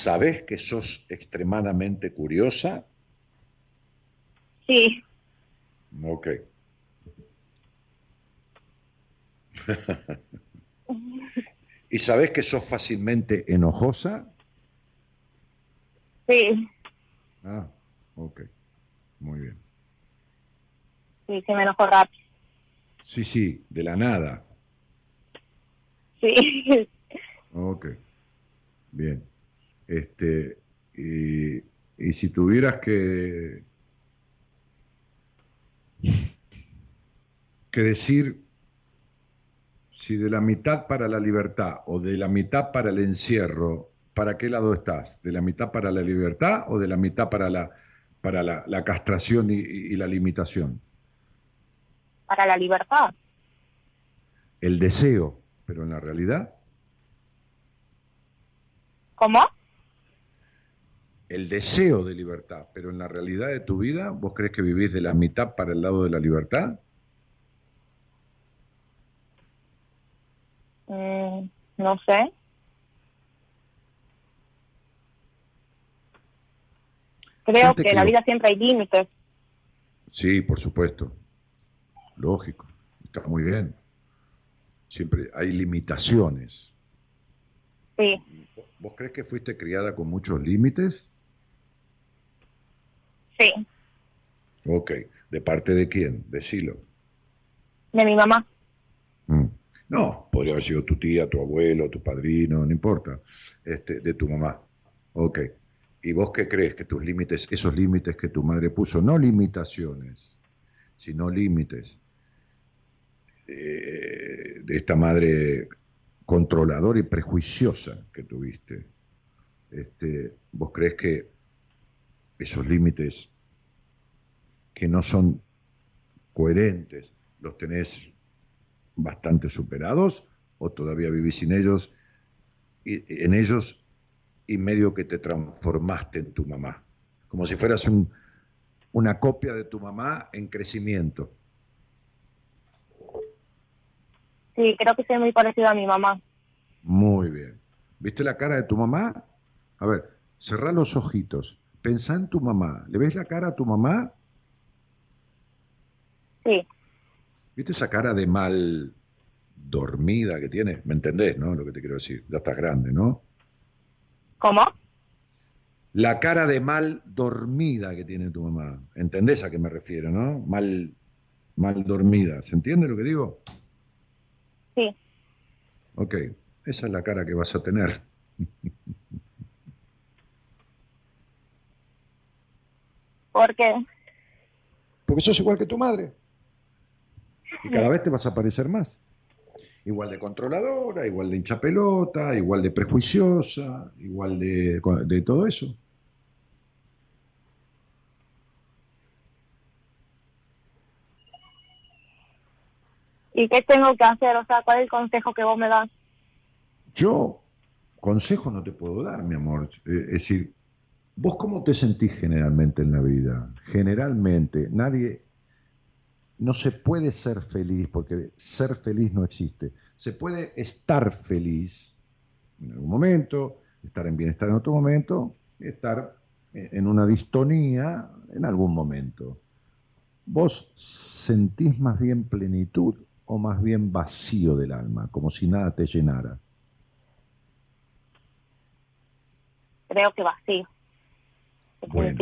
¿Sabés que sos extremadamente curiosa? Sí, Ok. [LAUGHS] ¿Y sabés que sos fácilmente enojosa? sí, Ah, ok. Muy bien. sí, sí me rápido. Sí, sí, de la nada. Sí, Ok. Bien. Este, y, y si tuvieras que, que decir si de la mitad para la libertad o de la mitad para el encierro, ¿para qué lado estás? ¿De la mitad para la libertad o de la mitad para la, para la, la castración y, y la limitación? para la libertad. El deseo, pero en la realidad, ¿Cómo? el deseo de libertad, pero en la realidad de tu vida, ¿vos crees que vivís de la mitad para el lado de la libertad? Mm, no sé. Creo que que en la vida siempre hay límites. Sí, por supuesto. Lógico. Está muy bien. Siempre hay limitaciones. Sí, ¿Vos crees que fuiste criada con muchos límites? sí. Ok. ¿De parte de quién? Decilo. De mi mamá. Mm. No, podría haber sido tu tía, tu abuelo, tu padrino, no importa. Este, de tu mamá. Ok. ¿Y vos qué crees que tus límites, esos límites que tu madre puso, no limitaciones, sino límites, eh, de esta madre controladora y prejuiciosa que tuviste, este, vos crees que esos límites que no son coherentes los tenés bastante superados o todavía vivís sin ellos y, en ellos y medio que te transformaste en tu mamá como si fueras un, una copia de tu mamá en crecimiento Sí, creo que soy muy parecida a mi mamá. muy bien ¿viste la cara de tu mamá? a ver cerrá los ojitos pensá en tu mamá ¿le ves la cara a tu mamá? Sí, ¿Viste esa cara de mal dormida que tiene? ¿Me entendés, no? Lo que te quiero decir. Ya estás grande, ¿no? ¿Cómo? La cara de mal dormida que tiene tu mamá. ¿Entendés a qué me refiero, no? Mal, mal dormida. ¿Se entiende lo que digo? Sí, Ok. Esa es la cara que vas a tener. porque Porque sos igual que tu madre. Y cada vez te vas a parecer más. Igual de controladora, igual de hinchapelota, igual de prejuiciosa, igual de, de todo eso. ¿y qué tengo que hacer? O sea, ¿cuál es el consejo que vos me das? Yo consejo no te puedo dar, mi amor. Eh, Es decir, ¿vos cómo te sentís generalmente en la vida? Generalmente, nadie, no se puede ser feliz, porque ser feliz no existe. Se puede estar feliz en algún momento, estar en bienestar en otro momento, estar en una distonía en algún momento. ¿Vos sentís más bien plenitud o más bien vacío del alma, como si nada te llenara? Creo que vacío. Bueno.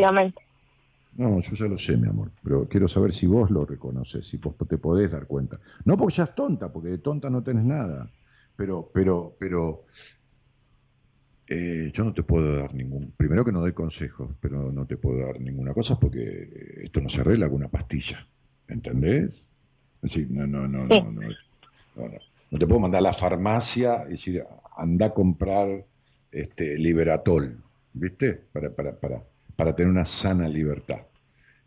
No, yo ya lo sé, mi amor, pero quiero saber si vos lo reconoces, si vos te podés dar cuenta. No porque seas tonta, porque de tonta no tenés nada, pero, pero, pero, eh, yo no te puedo dar ningún, primero que no doy consejos, pero no te puedo dar ninguna cosa porque esto no se arregla con una pastilla, ¿entendés? Es decir, no, no, no, no, no, no, no. No te puedo mandar a la farmacia y decir, anda a comprar este Liberatol. ¿viste? Para, para, para, para tener una sana libertad.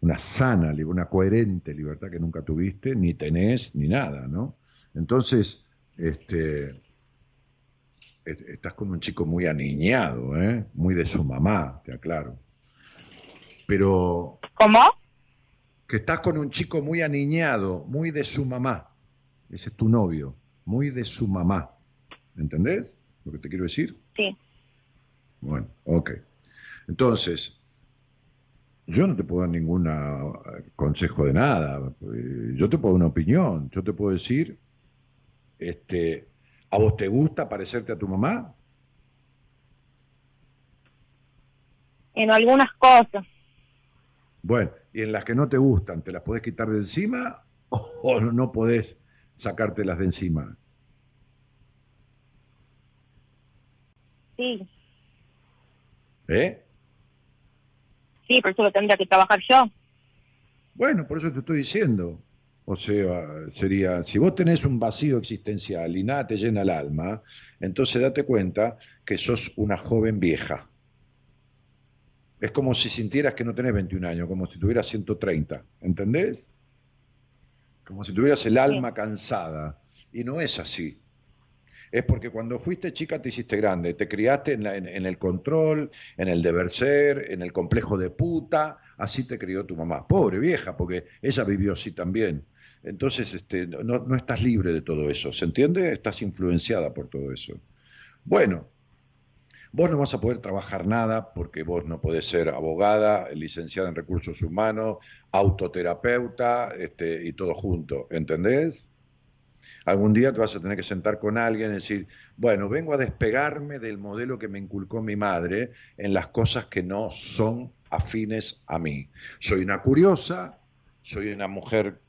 Una sana, una coherente libertad que nunca tuviste, ni tenés, ni nada, ¿no? Entonces, este, est- estás con un chico muy aniñado, ¿eh? Muy de su mamá, te aclaro. Pero ¿Cómo? que estás con un chico muy aniñado, muy de su mamá. Ese es tu novio, muy de su mamá. ¿Entendés lo que te quiero decir? Sí. Bueno, ok. Entonces, yo no te puedo dar ningún consejo de nada. eh, Yo te puedo dar una opinión. Yo te puedo decir, este, ¿a vos te gusta parecerte a tu mamá? En algunas cosas. Bueno, y en las que no te gustan, ¿te las podés quitar de encima [LAUGHS] o no podés sacártelas de encima? Sí. ¿Eh? Sí, pero eso lo tendría que trabajar yo. Bueno, por eso te estoy diciendo. O sea, sería, si vos tenés un vacío existencial y nada te llena el alma, entonces date cuenta que sos una joven vieja. Es como si sintieras que no tenés 21 años, como si tuvieras 130, ¿entendés? Como si tuvieras el alma cansada. Y no es así. Es porque cuando fuiste chica te hiciste grande, te criaste en, la- en- el control, en el deber ser, en el complejo de puta, así te crió tu mamá. Pobre vieja, porque ella vivió así también. Entonces este, no, no estás libre de todo eso, ¿se entiende? Estás influenciada por todo eso. Bueno, vos no vas a poder trabajar nada porque vos no podés ser abogada, licenciada en recursos humanos, autoterapeuta este, y todo junto, ¿entendés? Algún día te vas a tener que sentar con alguien y decir, bueno, vengo a despegarme del modelo que me inculcó mi madre en las cosas que no son afines a mí. Soy una curiosa, soy una mujer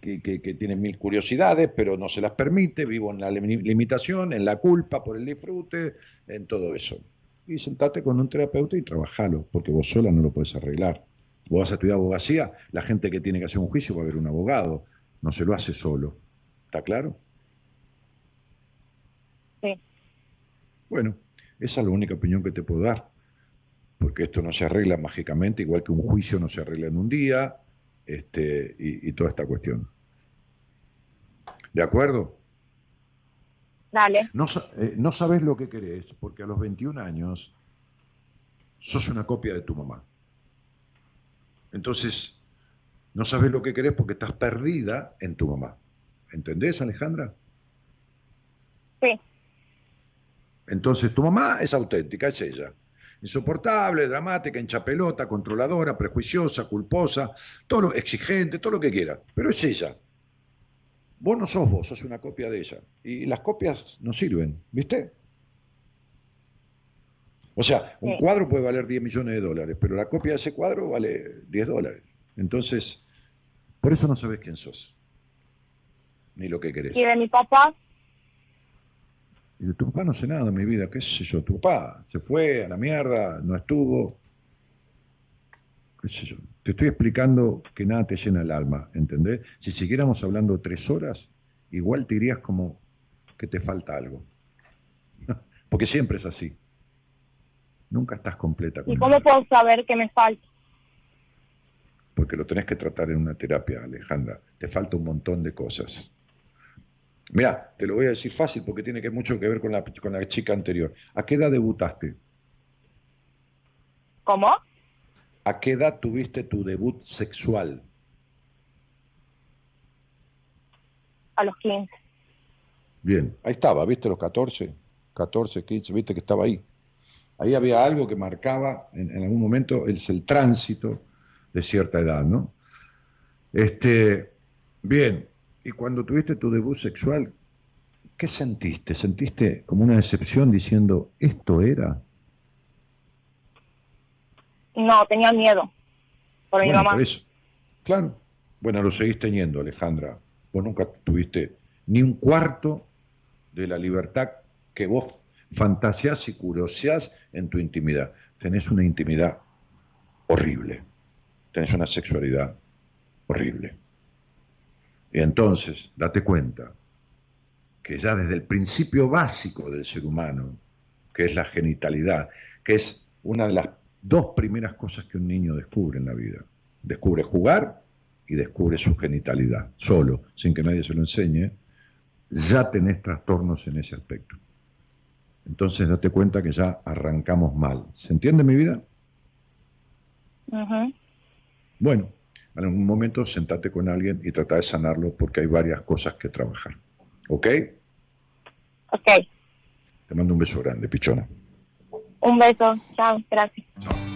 que, tiene mil curiosidades, pero no se las permite, vivo en la limi- limitación, en la culpa por el disfrute, en todo eso. Y sentate con un terapeuta y trabajalo, porque vos sola no lo puedes arreglar. Vos vas a estudiar abogacía, la gente que tiene que hacer un juicio va a haber un abogado, no se lo hace solo. ¿Está claro? Sí. Bueno, esa es la única opinión que te puedo dar, porque esto no se arregla mágicamente, igual que un juicio no se arregla en un día, este, y, y toda esta cuestión. ¿De acuerdo? Dale. No, eh, no sabes lo que querés, porque a los 21 años sos una copia de tu mamá. Entonces, no sabes lo que querés porque estás perdida en tu mamá. ¿Entendés, Alejandra? Sí. Entonces, tu mamá es auténtica, es ella. Insoportable, dramática, hincha pelota, controladora, prejuiciosa, culposa, todo lo exigente, todo lo que quiera. Pero es ella. Vos no sos vos, sos una copia de ella. Y las copias no sirven, ¿viste? O sea, un Sí. cuadro puede valer 10 millones de dólares, pero la copia de ese cuadro vale 10 dólares. Entonces, por eso no sabes quién sos, ni lo que querés. Y de mi papá, Y de tu papá no sé nada, mi vida, qué sé yo, tu papá se fue a la mierda, no estuvo, qué sé yo. Te estoy explicando que nada te llena el alma, ¿entendés? Si siguiéramos hablando tres horas, igual te dirías como que te falta algo. [LAUGHS] Porque siempre es así. Nunca estás completa con ¿y cómo puedo saber que me falta? Porque lo tenés que tratar en una terapia, Alejandra. Te falta un montón de cosas. Mira, te lo voy a decir fácil porque tiene que mucho que ver con la, con la chica anterior. ¿A qué edad debutaste? ¿Cómo? ¿A qué edad tuviste tu debut sexual? A los 15. Bien, ahí estaba, ¿viste los 14? 14, 15, ¿viste que estaba ahí? Ahí había algo que marcaba en, en algún momento es el tránsito de cierta edad, ¿no? Este, bien, y cuando tuviste tu debut sexual, ¿qué sentiste? ¿Sentiste como una decepción diciendo, esto era? No, tenía miedo. Por mi Bueno, mamá. por eso. Claro. Bueno, lo seguís teniendo, Alejandra. Vos nunca tuviste ni un cuarto de la libertad que vos fantaseás y curioseás en tu intimidad. Tenés una intimidad horrible. Tenés una sexualidad horrible. Y entonces, date cuenta que ya desde el principio básico del ser humano, que es la genitalidad, que es una de las dos primeras cosas que un niño descubre en la vida. Descubre jugar y descubre su genitalidad, solo, sin que nadie se lo enseñe, ya tenés trastornos en ese aspecto. Entonces date cuenta que ya arrancamos mal. ¿Se entiende mi vida? Ujú. Bueno, en algún momento sentate con alguien y trata de sanarlo porque hay varias cosas que trabajar. ¿Ok? Ok. Te mando un beso grande, pichona. Un beso. Chao. Gracias. Chao, chao.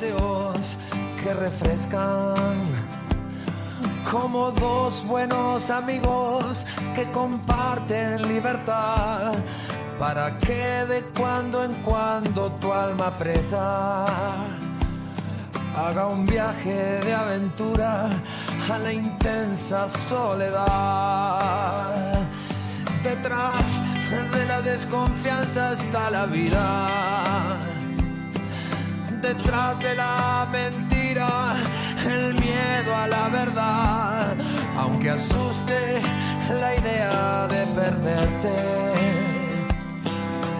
Que refrescan. Como dos buenos amigos que comparten libertad. Para que de cuando en cuando tu alma presa haga un viaje de aventura a la intensa soledad. Detrás de la desconfianza está la vida detrás de la mentira, el miedo a la verdad, aunque asuste la idea de perderte.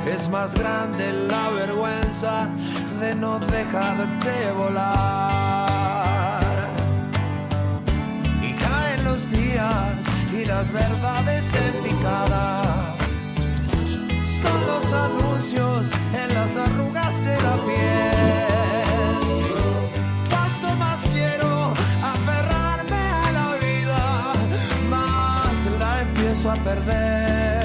Es más grande la vergüenza de no dejarte volar. Y caen los días y las verdades en picada son los anuncios en las arrugas de la piel. A perder.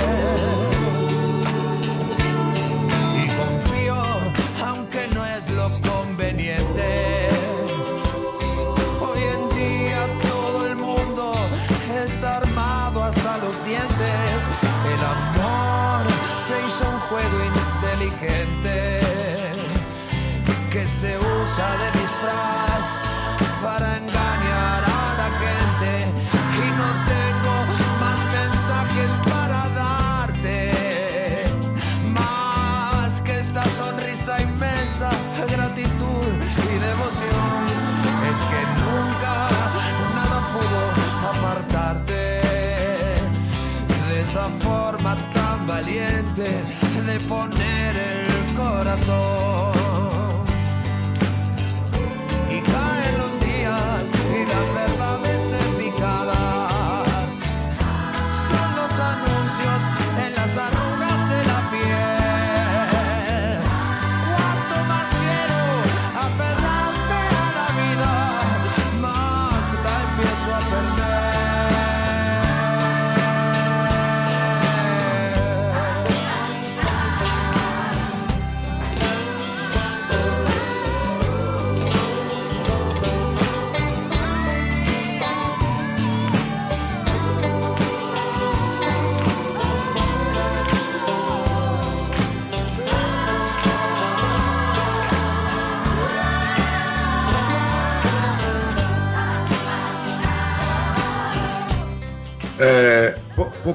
Y confío, aunque no es lo conveniente. Hoy en día todo el mundo está armado hasta los dientes. El amor se hizo un juego inteligente que se usa de disfraz de poner el corazón.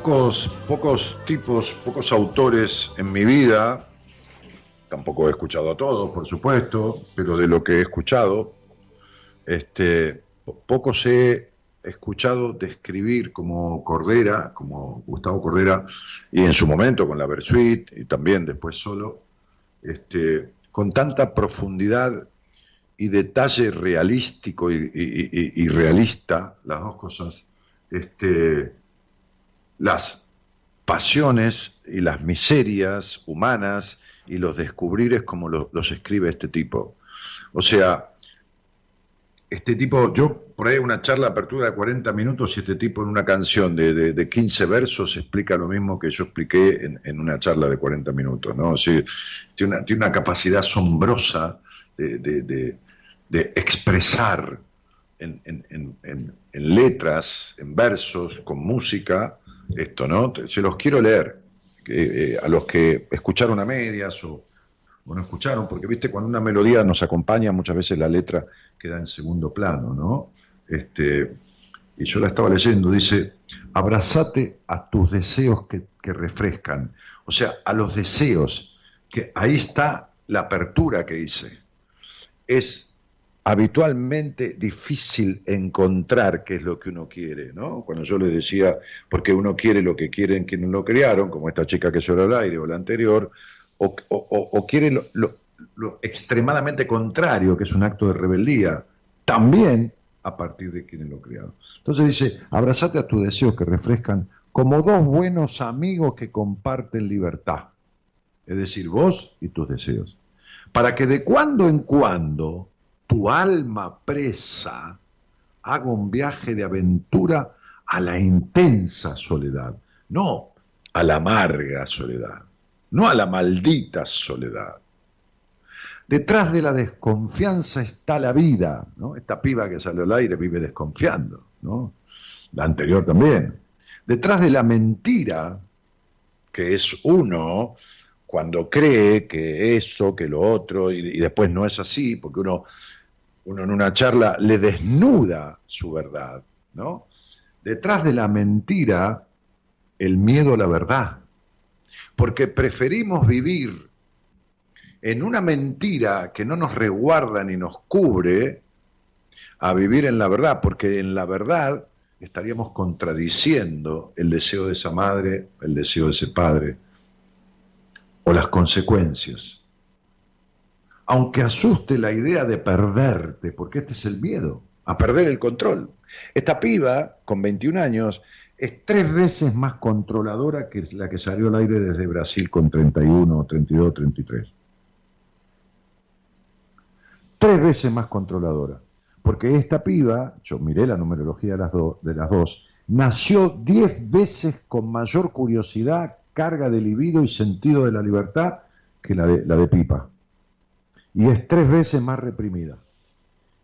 Pocos, pocos tipos, pocos autores en mi vida, tampoco he escuchado a todos, por supuesto, pero de lo que he escuchado, este, po- pocos he escuchado describir como Cordera, como Gustavo Cordera, y en su momento con la Versuit, y también después solo, este, con tanta profundidad y detalle realístico y- y realista, las dos cosas, este, las pasiones y las miserias humanas y los descubrires como lo- los escribe este tipo. O sea, este tipo, yo por ahí una charla de apertura de 40 minutos y este tipo en una canción de, de- de 15 versos explica lo mismo que yo expliqué en, en una charla de 40 minutos, ¿no? Tiene, una, capacidad asombrosa de, de- expresar en- en- en letras, en versos, con música, esto, ¿no? Se los quiero leer, eh, a los que escucharon a medias o, o no escucharon, porque viste, cuando una melodía nos acompaña, muchas veces la letra queda en segundo plano, ¿no? Este, y yo la estaba leyendo, dice, abrazate a tus deseos que, que refrescan, o sea, a los deseos, que ahí está la apertura que hice. Es habitualmente difícil encontrar qué es lo que uno quiere, ¿no? Cuando yo les decía, porque uno quiere lo que quieren quienes lo crearon, como esta chica que lloró al aire o la anterior, o, quiere lo extremadamente contrario, que es un acto de rebeldía, también a partir de quienes lo crearon. Entonces dice, abrazate a tus deseos que refrescan como dos buenos amigos que comparten libertad, es decir, vos y tus deseos, para que de cuando en cuando tu alma presa haga un viaje de aventura a la intensa soledad, no a la amarga soledad, no a la maldita soledad. Detrás de la desconfianza está la vida, ¿no? Esta piba que salió al aire vive desconfiando, ¿no? La anterior también. Detrás de la mentira, que es uno cuando cree que eso, que lo otro, y después no es así, porque uno, uno en una charla le desnuda su verdad, ¿no? Detrás de la mentira, el miedo a la verdad. Porque preferimos vivir en una mentira que no nos resguarda ni nos cubre a vivir en la verdad, porque en la verdad estaríamos contradiciendo el deseo de esa madre, el deseo de ese padre, o las consecuencias. Aunque asuste la idea de perderte, porque este es el miedo, a perder el control. Esta piba, con 21 años, es tres veces más controladora que la que salió al aire desde Brasil con 31, 32, 33 tres veces más controladora. Porque esta piba, yo miré la numerología de las, de las dos, nació diez veces con mayor curiosidad, carga de libido y sentido de la libertad que la de, la de Pipa. Y es tres veces más reprimida.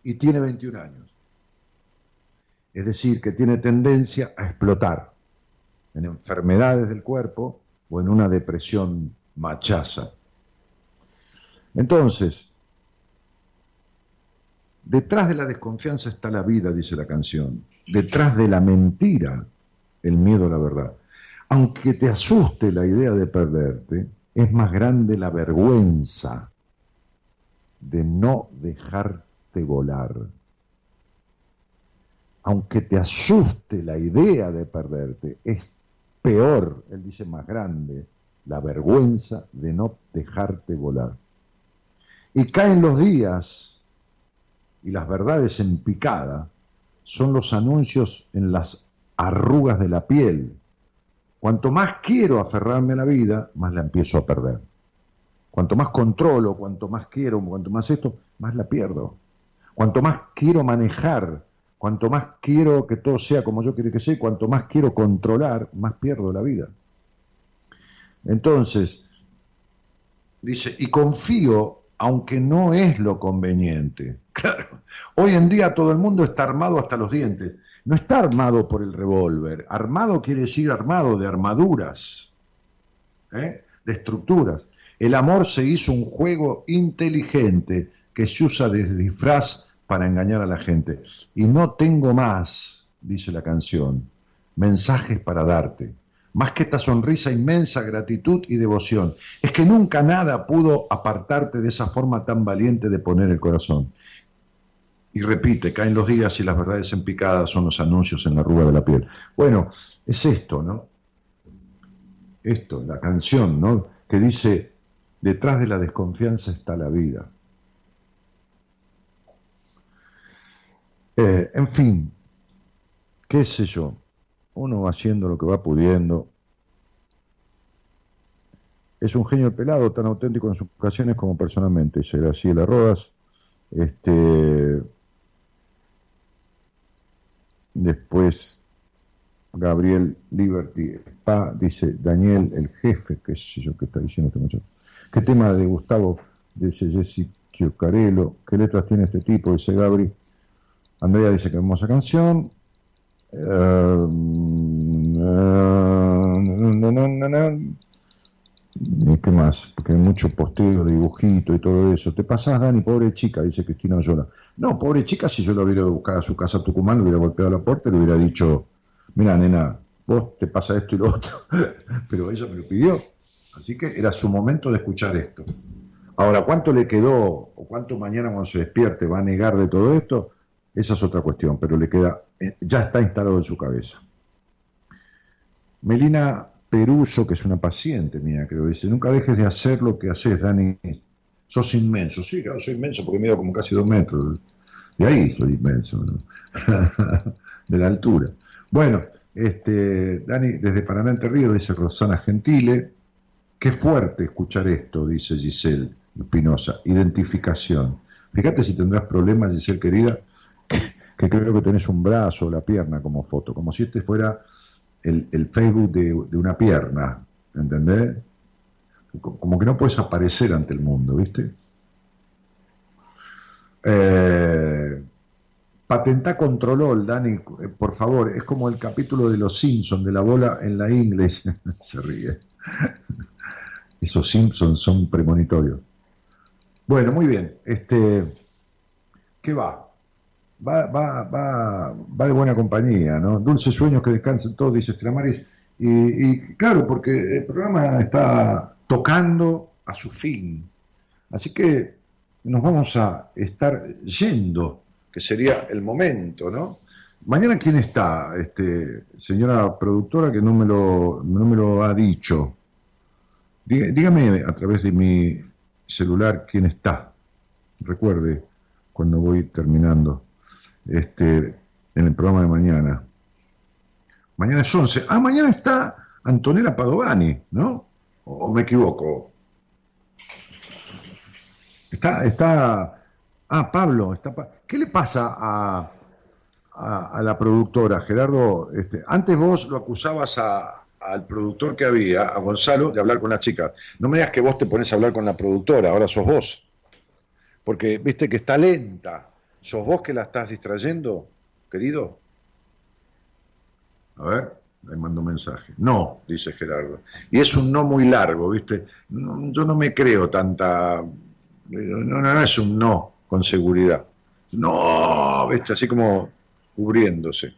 Y tiene 21 años. Es decir, que tiene tendencia a explotar en enfermedades del cuerpo o en una depresión machaza. Entonces, Detrás de la desconfianza está la vida, dice la canción. Detrás de la mentira, el miedo a la verdad. Aunque te asuste la idea de perderte, es más grande la vergüenza de no dejarte volar. Aunque te asuste la idea de perderte, es peor, él dice más grande, la vergüenza de no dejarte volar. Y caen los días y las verdades en picada son los anuncios en las arrugas de la piel. Cuanto más quiero aferrarme a la vida, más la empiezo a perder. Cuanto más controlo, cuanto más quiero, cuanto más esto, más la pierdo. Cuanto más quiero manejar, cuanto más quiero que todo sea como yo quiero que sea, cuanto más quiero controlar, más pierdo la vida. Entonces, dice, y confío aunque no es lo conveniente. [LAUGHS] Claro, hoy en día todo el mundo está armado hasta los dientes. No está armado por el revólver. Armado quiere decir armado de armaduras, ¿eh? de estructuras. El amor se hizo un juego inteligente que se usa de disfraz para engañar a la gente. Y no tengo más, dice la canción, mensajes para darte más que esta sonrisa inmensa, gratitud y devoción. Es que nunca nada pudo apartarte de esa forma tan valiente de poner el corazón. Y repite, caen los días y las verdades en picada son los anuncios en la arruga de la piel. Bueno, es esto, ¿no? Esto, la canción, ¿no? Que dice, detrás de la desconfianza está la vida. Eh, en fin, qué sé yo, uno haciendo lo que va pudiendo. Es un genio el pelado, tan auténtico en sus ocasiones como personalmente, dice Graciela Rodas. Este, después, Gabriel Liberty Spa, dice Daniel, el jefe, qué sé yo, qué está diciendo este muchacho. ¿Qué tema de Gustavo? Dice Jessy Carelo. ¿Qué letras tiene este tipo? Dice Gabri. Andrea dice que hermosa canción. Uh. ¿Y qué más? Porque hay mucho posteo, dibujito y todo eso. Te pasás, Dani, pobre chica, dice Cristina Oyola. No, pobre chica, si yo lo hubiera buscar a su casa a Tucumán, le hubiera golpeado la puerta y le hubiera dicho, mira, nena, vos te pasa esto y lo otro. [LAUGHS] Pero ella me lo pidió. Así que era su momento de escuchar esto. Ahora, ¿cuánto le quedó o cuánto mañana cuando se despierte va a negar de todo esto? Esa es otra cuestión, pero le queda, eh, ya está instalado en su cabeza. Melina Peruso, que es una paciente mía, creo, dice, nunca dejes de hacer lo que haces, Dani. Sos inmenso. Sí, claro, soy inmenso porque mido como casi dos metros. Y ahí soy inmenso, ¿no? [LAUGHS] de la altura. Bueno, este, Dani, desde Paraná Entre Ríos, dice Rosana Gentile. Qué fuerte escuchar esto, dice Giselle Espinosa. Identificación. Fíjate si tendrás problemas, Giselle querida, [COUGHS] que creo que tenés un brazo o la pierna como foto, como si este fuera el, el Facebook de, de, una pierna, ¿entendés? Como que no puedes aparecer ante el mundo, ¿viste? Eh, patentá controlol, Dani, eh, por favor, es como el capítulo de los Simpsons, de la bola en la inglés, [LAUGHS] se ríe. Esos Simpsons son premonitorios. Bueno, muy bien, este, ¿qué va? va, va, va, va de buena compañía, ¿no? Dulces sueños que descansen todos, dice Estramaris. Y, y claro, porque el programa está tocando a su fin. Así que nos vamos a estar yendo, que sería el momento, ¿no? Mañana, ¿quién está? Este, señora productora, que no me lo, no me lo ha dicho. Dígame a través de mi celular quién está. Recuerde cuando voy terminando este, en el programa de mañana. Mañana es 11. Ah, mañana está Antonella Padovani, ¿no? ¿O me equivoco? Está, está, ah, Pablo, ¿qué le pasa a, a, a la productora, Gerardo? Este, antes vos lo acusabas a, al productor que había, a Gonzalo, de hablar con la chica. No me digas que vos te pones a hablar con la productora, ahora sos vos. Porque viste que está lenta. ¿Sos vos que la estás distrayendo, querido? A ver, le mando mensaje. No, dice Gerardo. Y es un no muy largo, ¿viste? Yo no me creo tanta... No, no es un no con seguridad. No, ¿viste? Así como cubriéndose.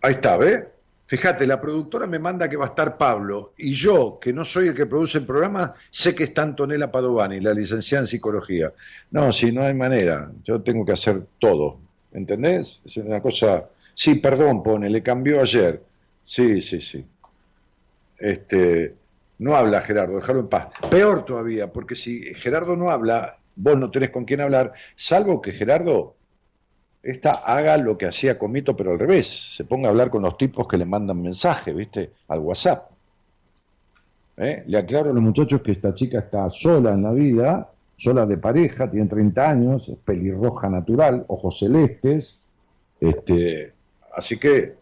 Ahí está, ¿ve? Fíjate, la productora me manda que va a estar Pablo y yo, que no soy el que produce el programa, sé que está Antonella Padovani, la licenciada en psicología. No, si no hay manera, yo tengo que hacer todo, ¿entendés? Es una cosa... Sí, perdón, pone, le cambió ayer. Sí, sí, sí. Este, no habla Gerardo, déjalo en paz. Peor todavía, porque si Gerardo no habla, vos no tenés con quién hablar, salvo que Gerardo esta haga lo que hacía Comito, pero al revés, se ponga a hablar con los tipos que le mandan mensajes, ¿viste? Al WhatsApp. ¿Eh? Le aclaro a los muchachos que esta chica está sola en la vida, sola de pareja, tiene 30 años, es pelirroja natural, ojos celestes, este, así que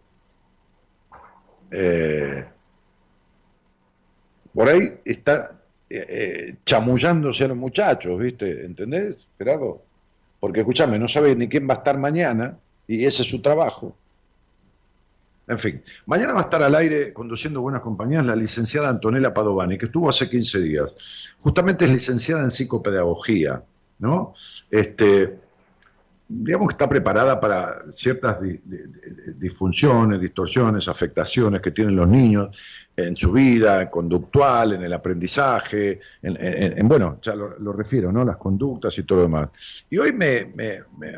eh, por ahí está eh, eh, chamullándose a los muchachos, ¿viste? ¿Entendés, Gerardo? Porque escúchame, no sabe ni quién va a estar mañana y ese es su trabajo. En fin, mañana va a estar al aire conduciendo buenas compañías la licenciada Antonella Padovani, que estuvo hace 15 días. Justamente es licenciada en psicopedagogía, ¿no? Este, digamos que está preparada para ciertas disfunciones, distorsiones, afectaciones que tienen los niños en su vida conductual, en el aprendizaje, en, bueno, ya lo, refiero, ¿no? Las conductas y todo lo demás. Y hoy me,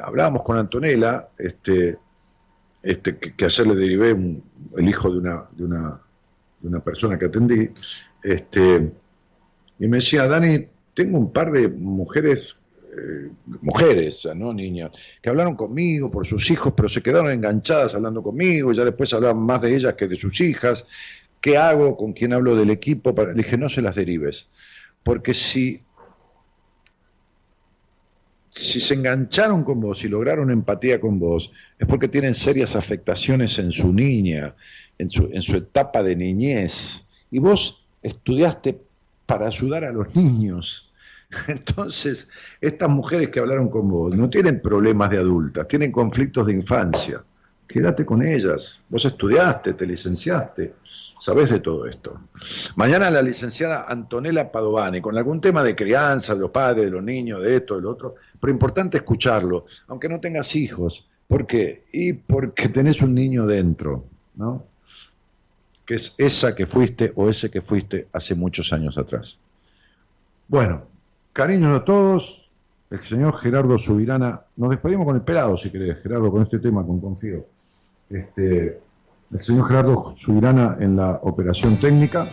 hablábamos con Antonella, este, este, que, que ayer le derivé el hijo de una, de una, de una persona que atendí, este, y me decía, Dani, tengo un par de mujeres eh, mujeres, no niñas, que hablaron conmigo por sus hijos, pero se quedaron enganchadas hablando conmigo, ya después hablaban más de ellas que de sus hijas. ¿Qué hago? ¿Con quién hablo del equipo? Le dije, no se las derives, porque si, si se engancharon con vos y lograron empatía con vos, es porque tienen serias afectaciones en su niña, en su, en su etapa de niñez, y vos estudiaste para ayudar a los niños [LAUGHS] Entonces, estas mujeres que hablaron con vos no tienen problemas de adultas, tienen conflictos de infancia. Quédate con ellas. Vos estudiaste, te licenciaste. sabés de todo esto. Mañana la licenciada Antonella Padovani, con algún tema de crianza, de los padres, de los niños, de esto, de lo otro, pero importante escucharlo, aunque no tengas hijos. ¿Por qué? Y porque tenés un niño dentro, ¿no? Que es esa que fuiste o ese que fuiste hace muchos años atrás. Bueno, cariños a todos. El señor Gerardo Subirana, nos despedimos con el pelado, si querés, Gerardo, con este tema, con Confío. Este, el señor Gerardo Subirana en la operación técnica.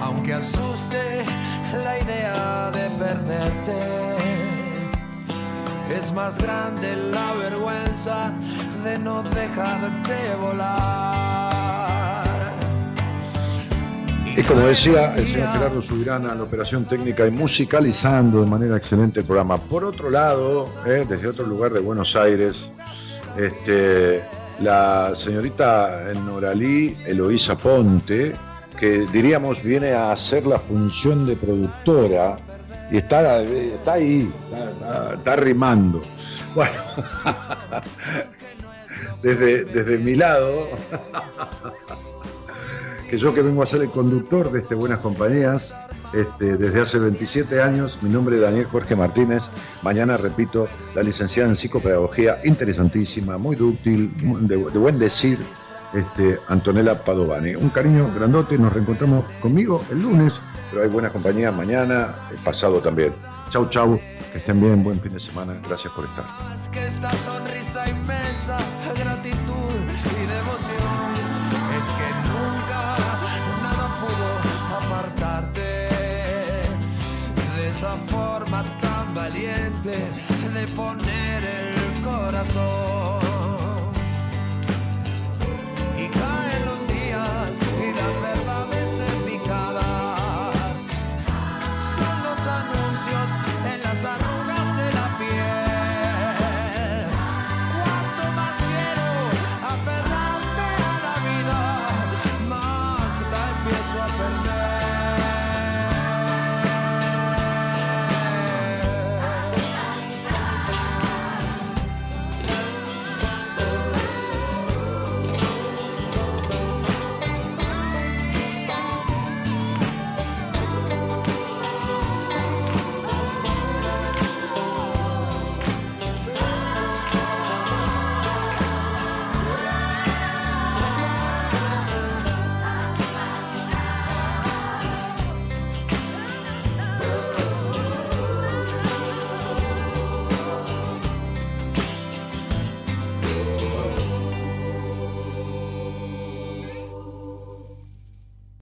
Aunque asuste la idea de perderte. Es más grande la vergüenza de no dejarte volar. Y como decía el señor Gerardo Subirana, la operación técnica y musicalizando de manera excelente el programa. Por otro lado, eh, desde otro lugar de Buenos Aires, este, la señorita Noralí Eloísa Ponte, que diríamos viene a hacer la función de productora y está, está ahí, está, rimando. Bueno, [LAUGHS] desde, desde mi lado, [LAUGHS] que yo que vengo a ser el conductor de este Buenas Compañías, este, desde hace 27 años, mi nombre es Daniel Jorge Martínez. Mañana, repito, la licenciada en psicopedagogía, interesantísima, muy dúctil, de buen decir, este, Antonella Padovani. Un cariño grandote, nos reencontramos conmigo el lunes, pero hay buenas compañías mañana, el pasado también. Chau, chau, que estén bien, buen fin de semana, gracias por estar. Forma tan valiente de poner el corazón caen los días y las verdades.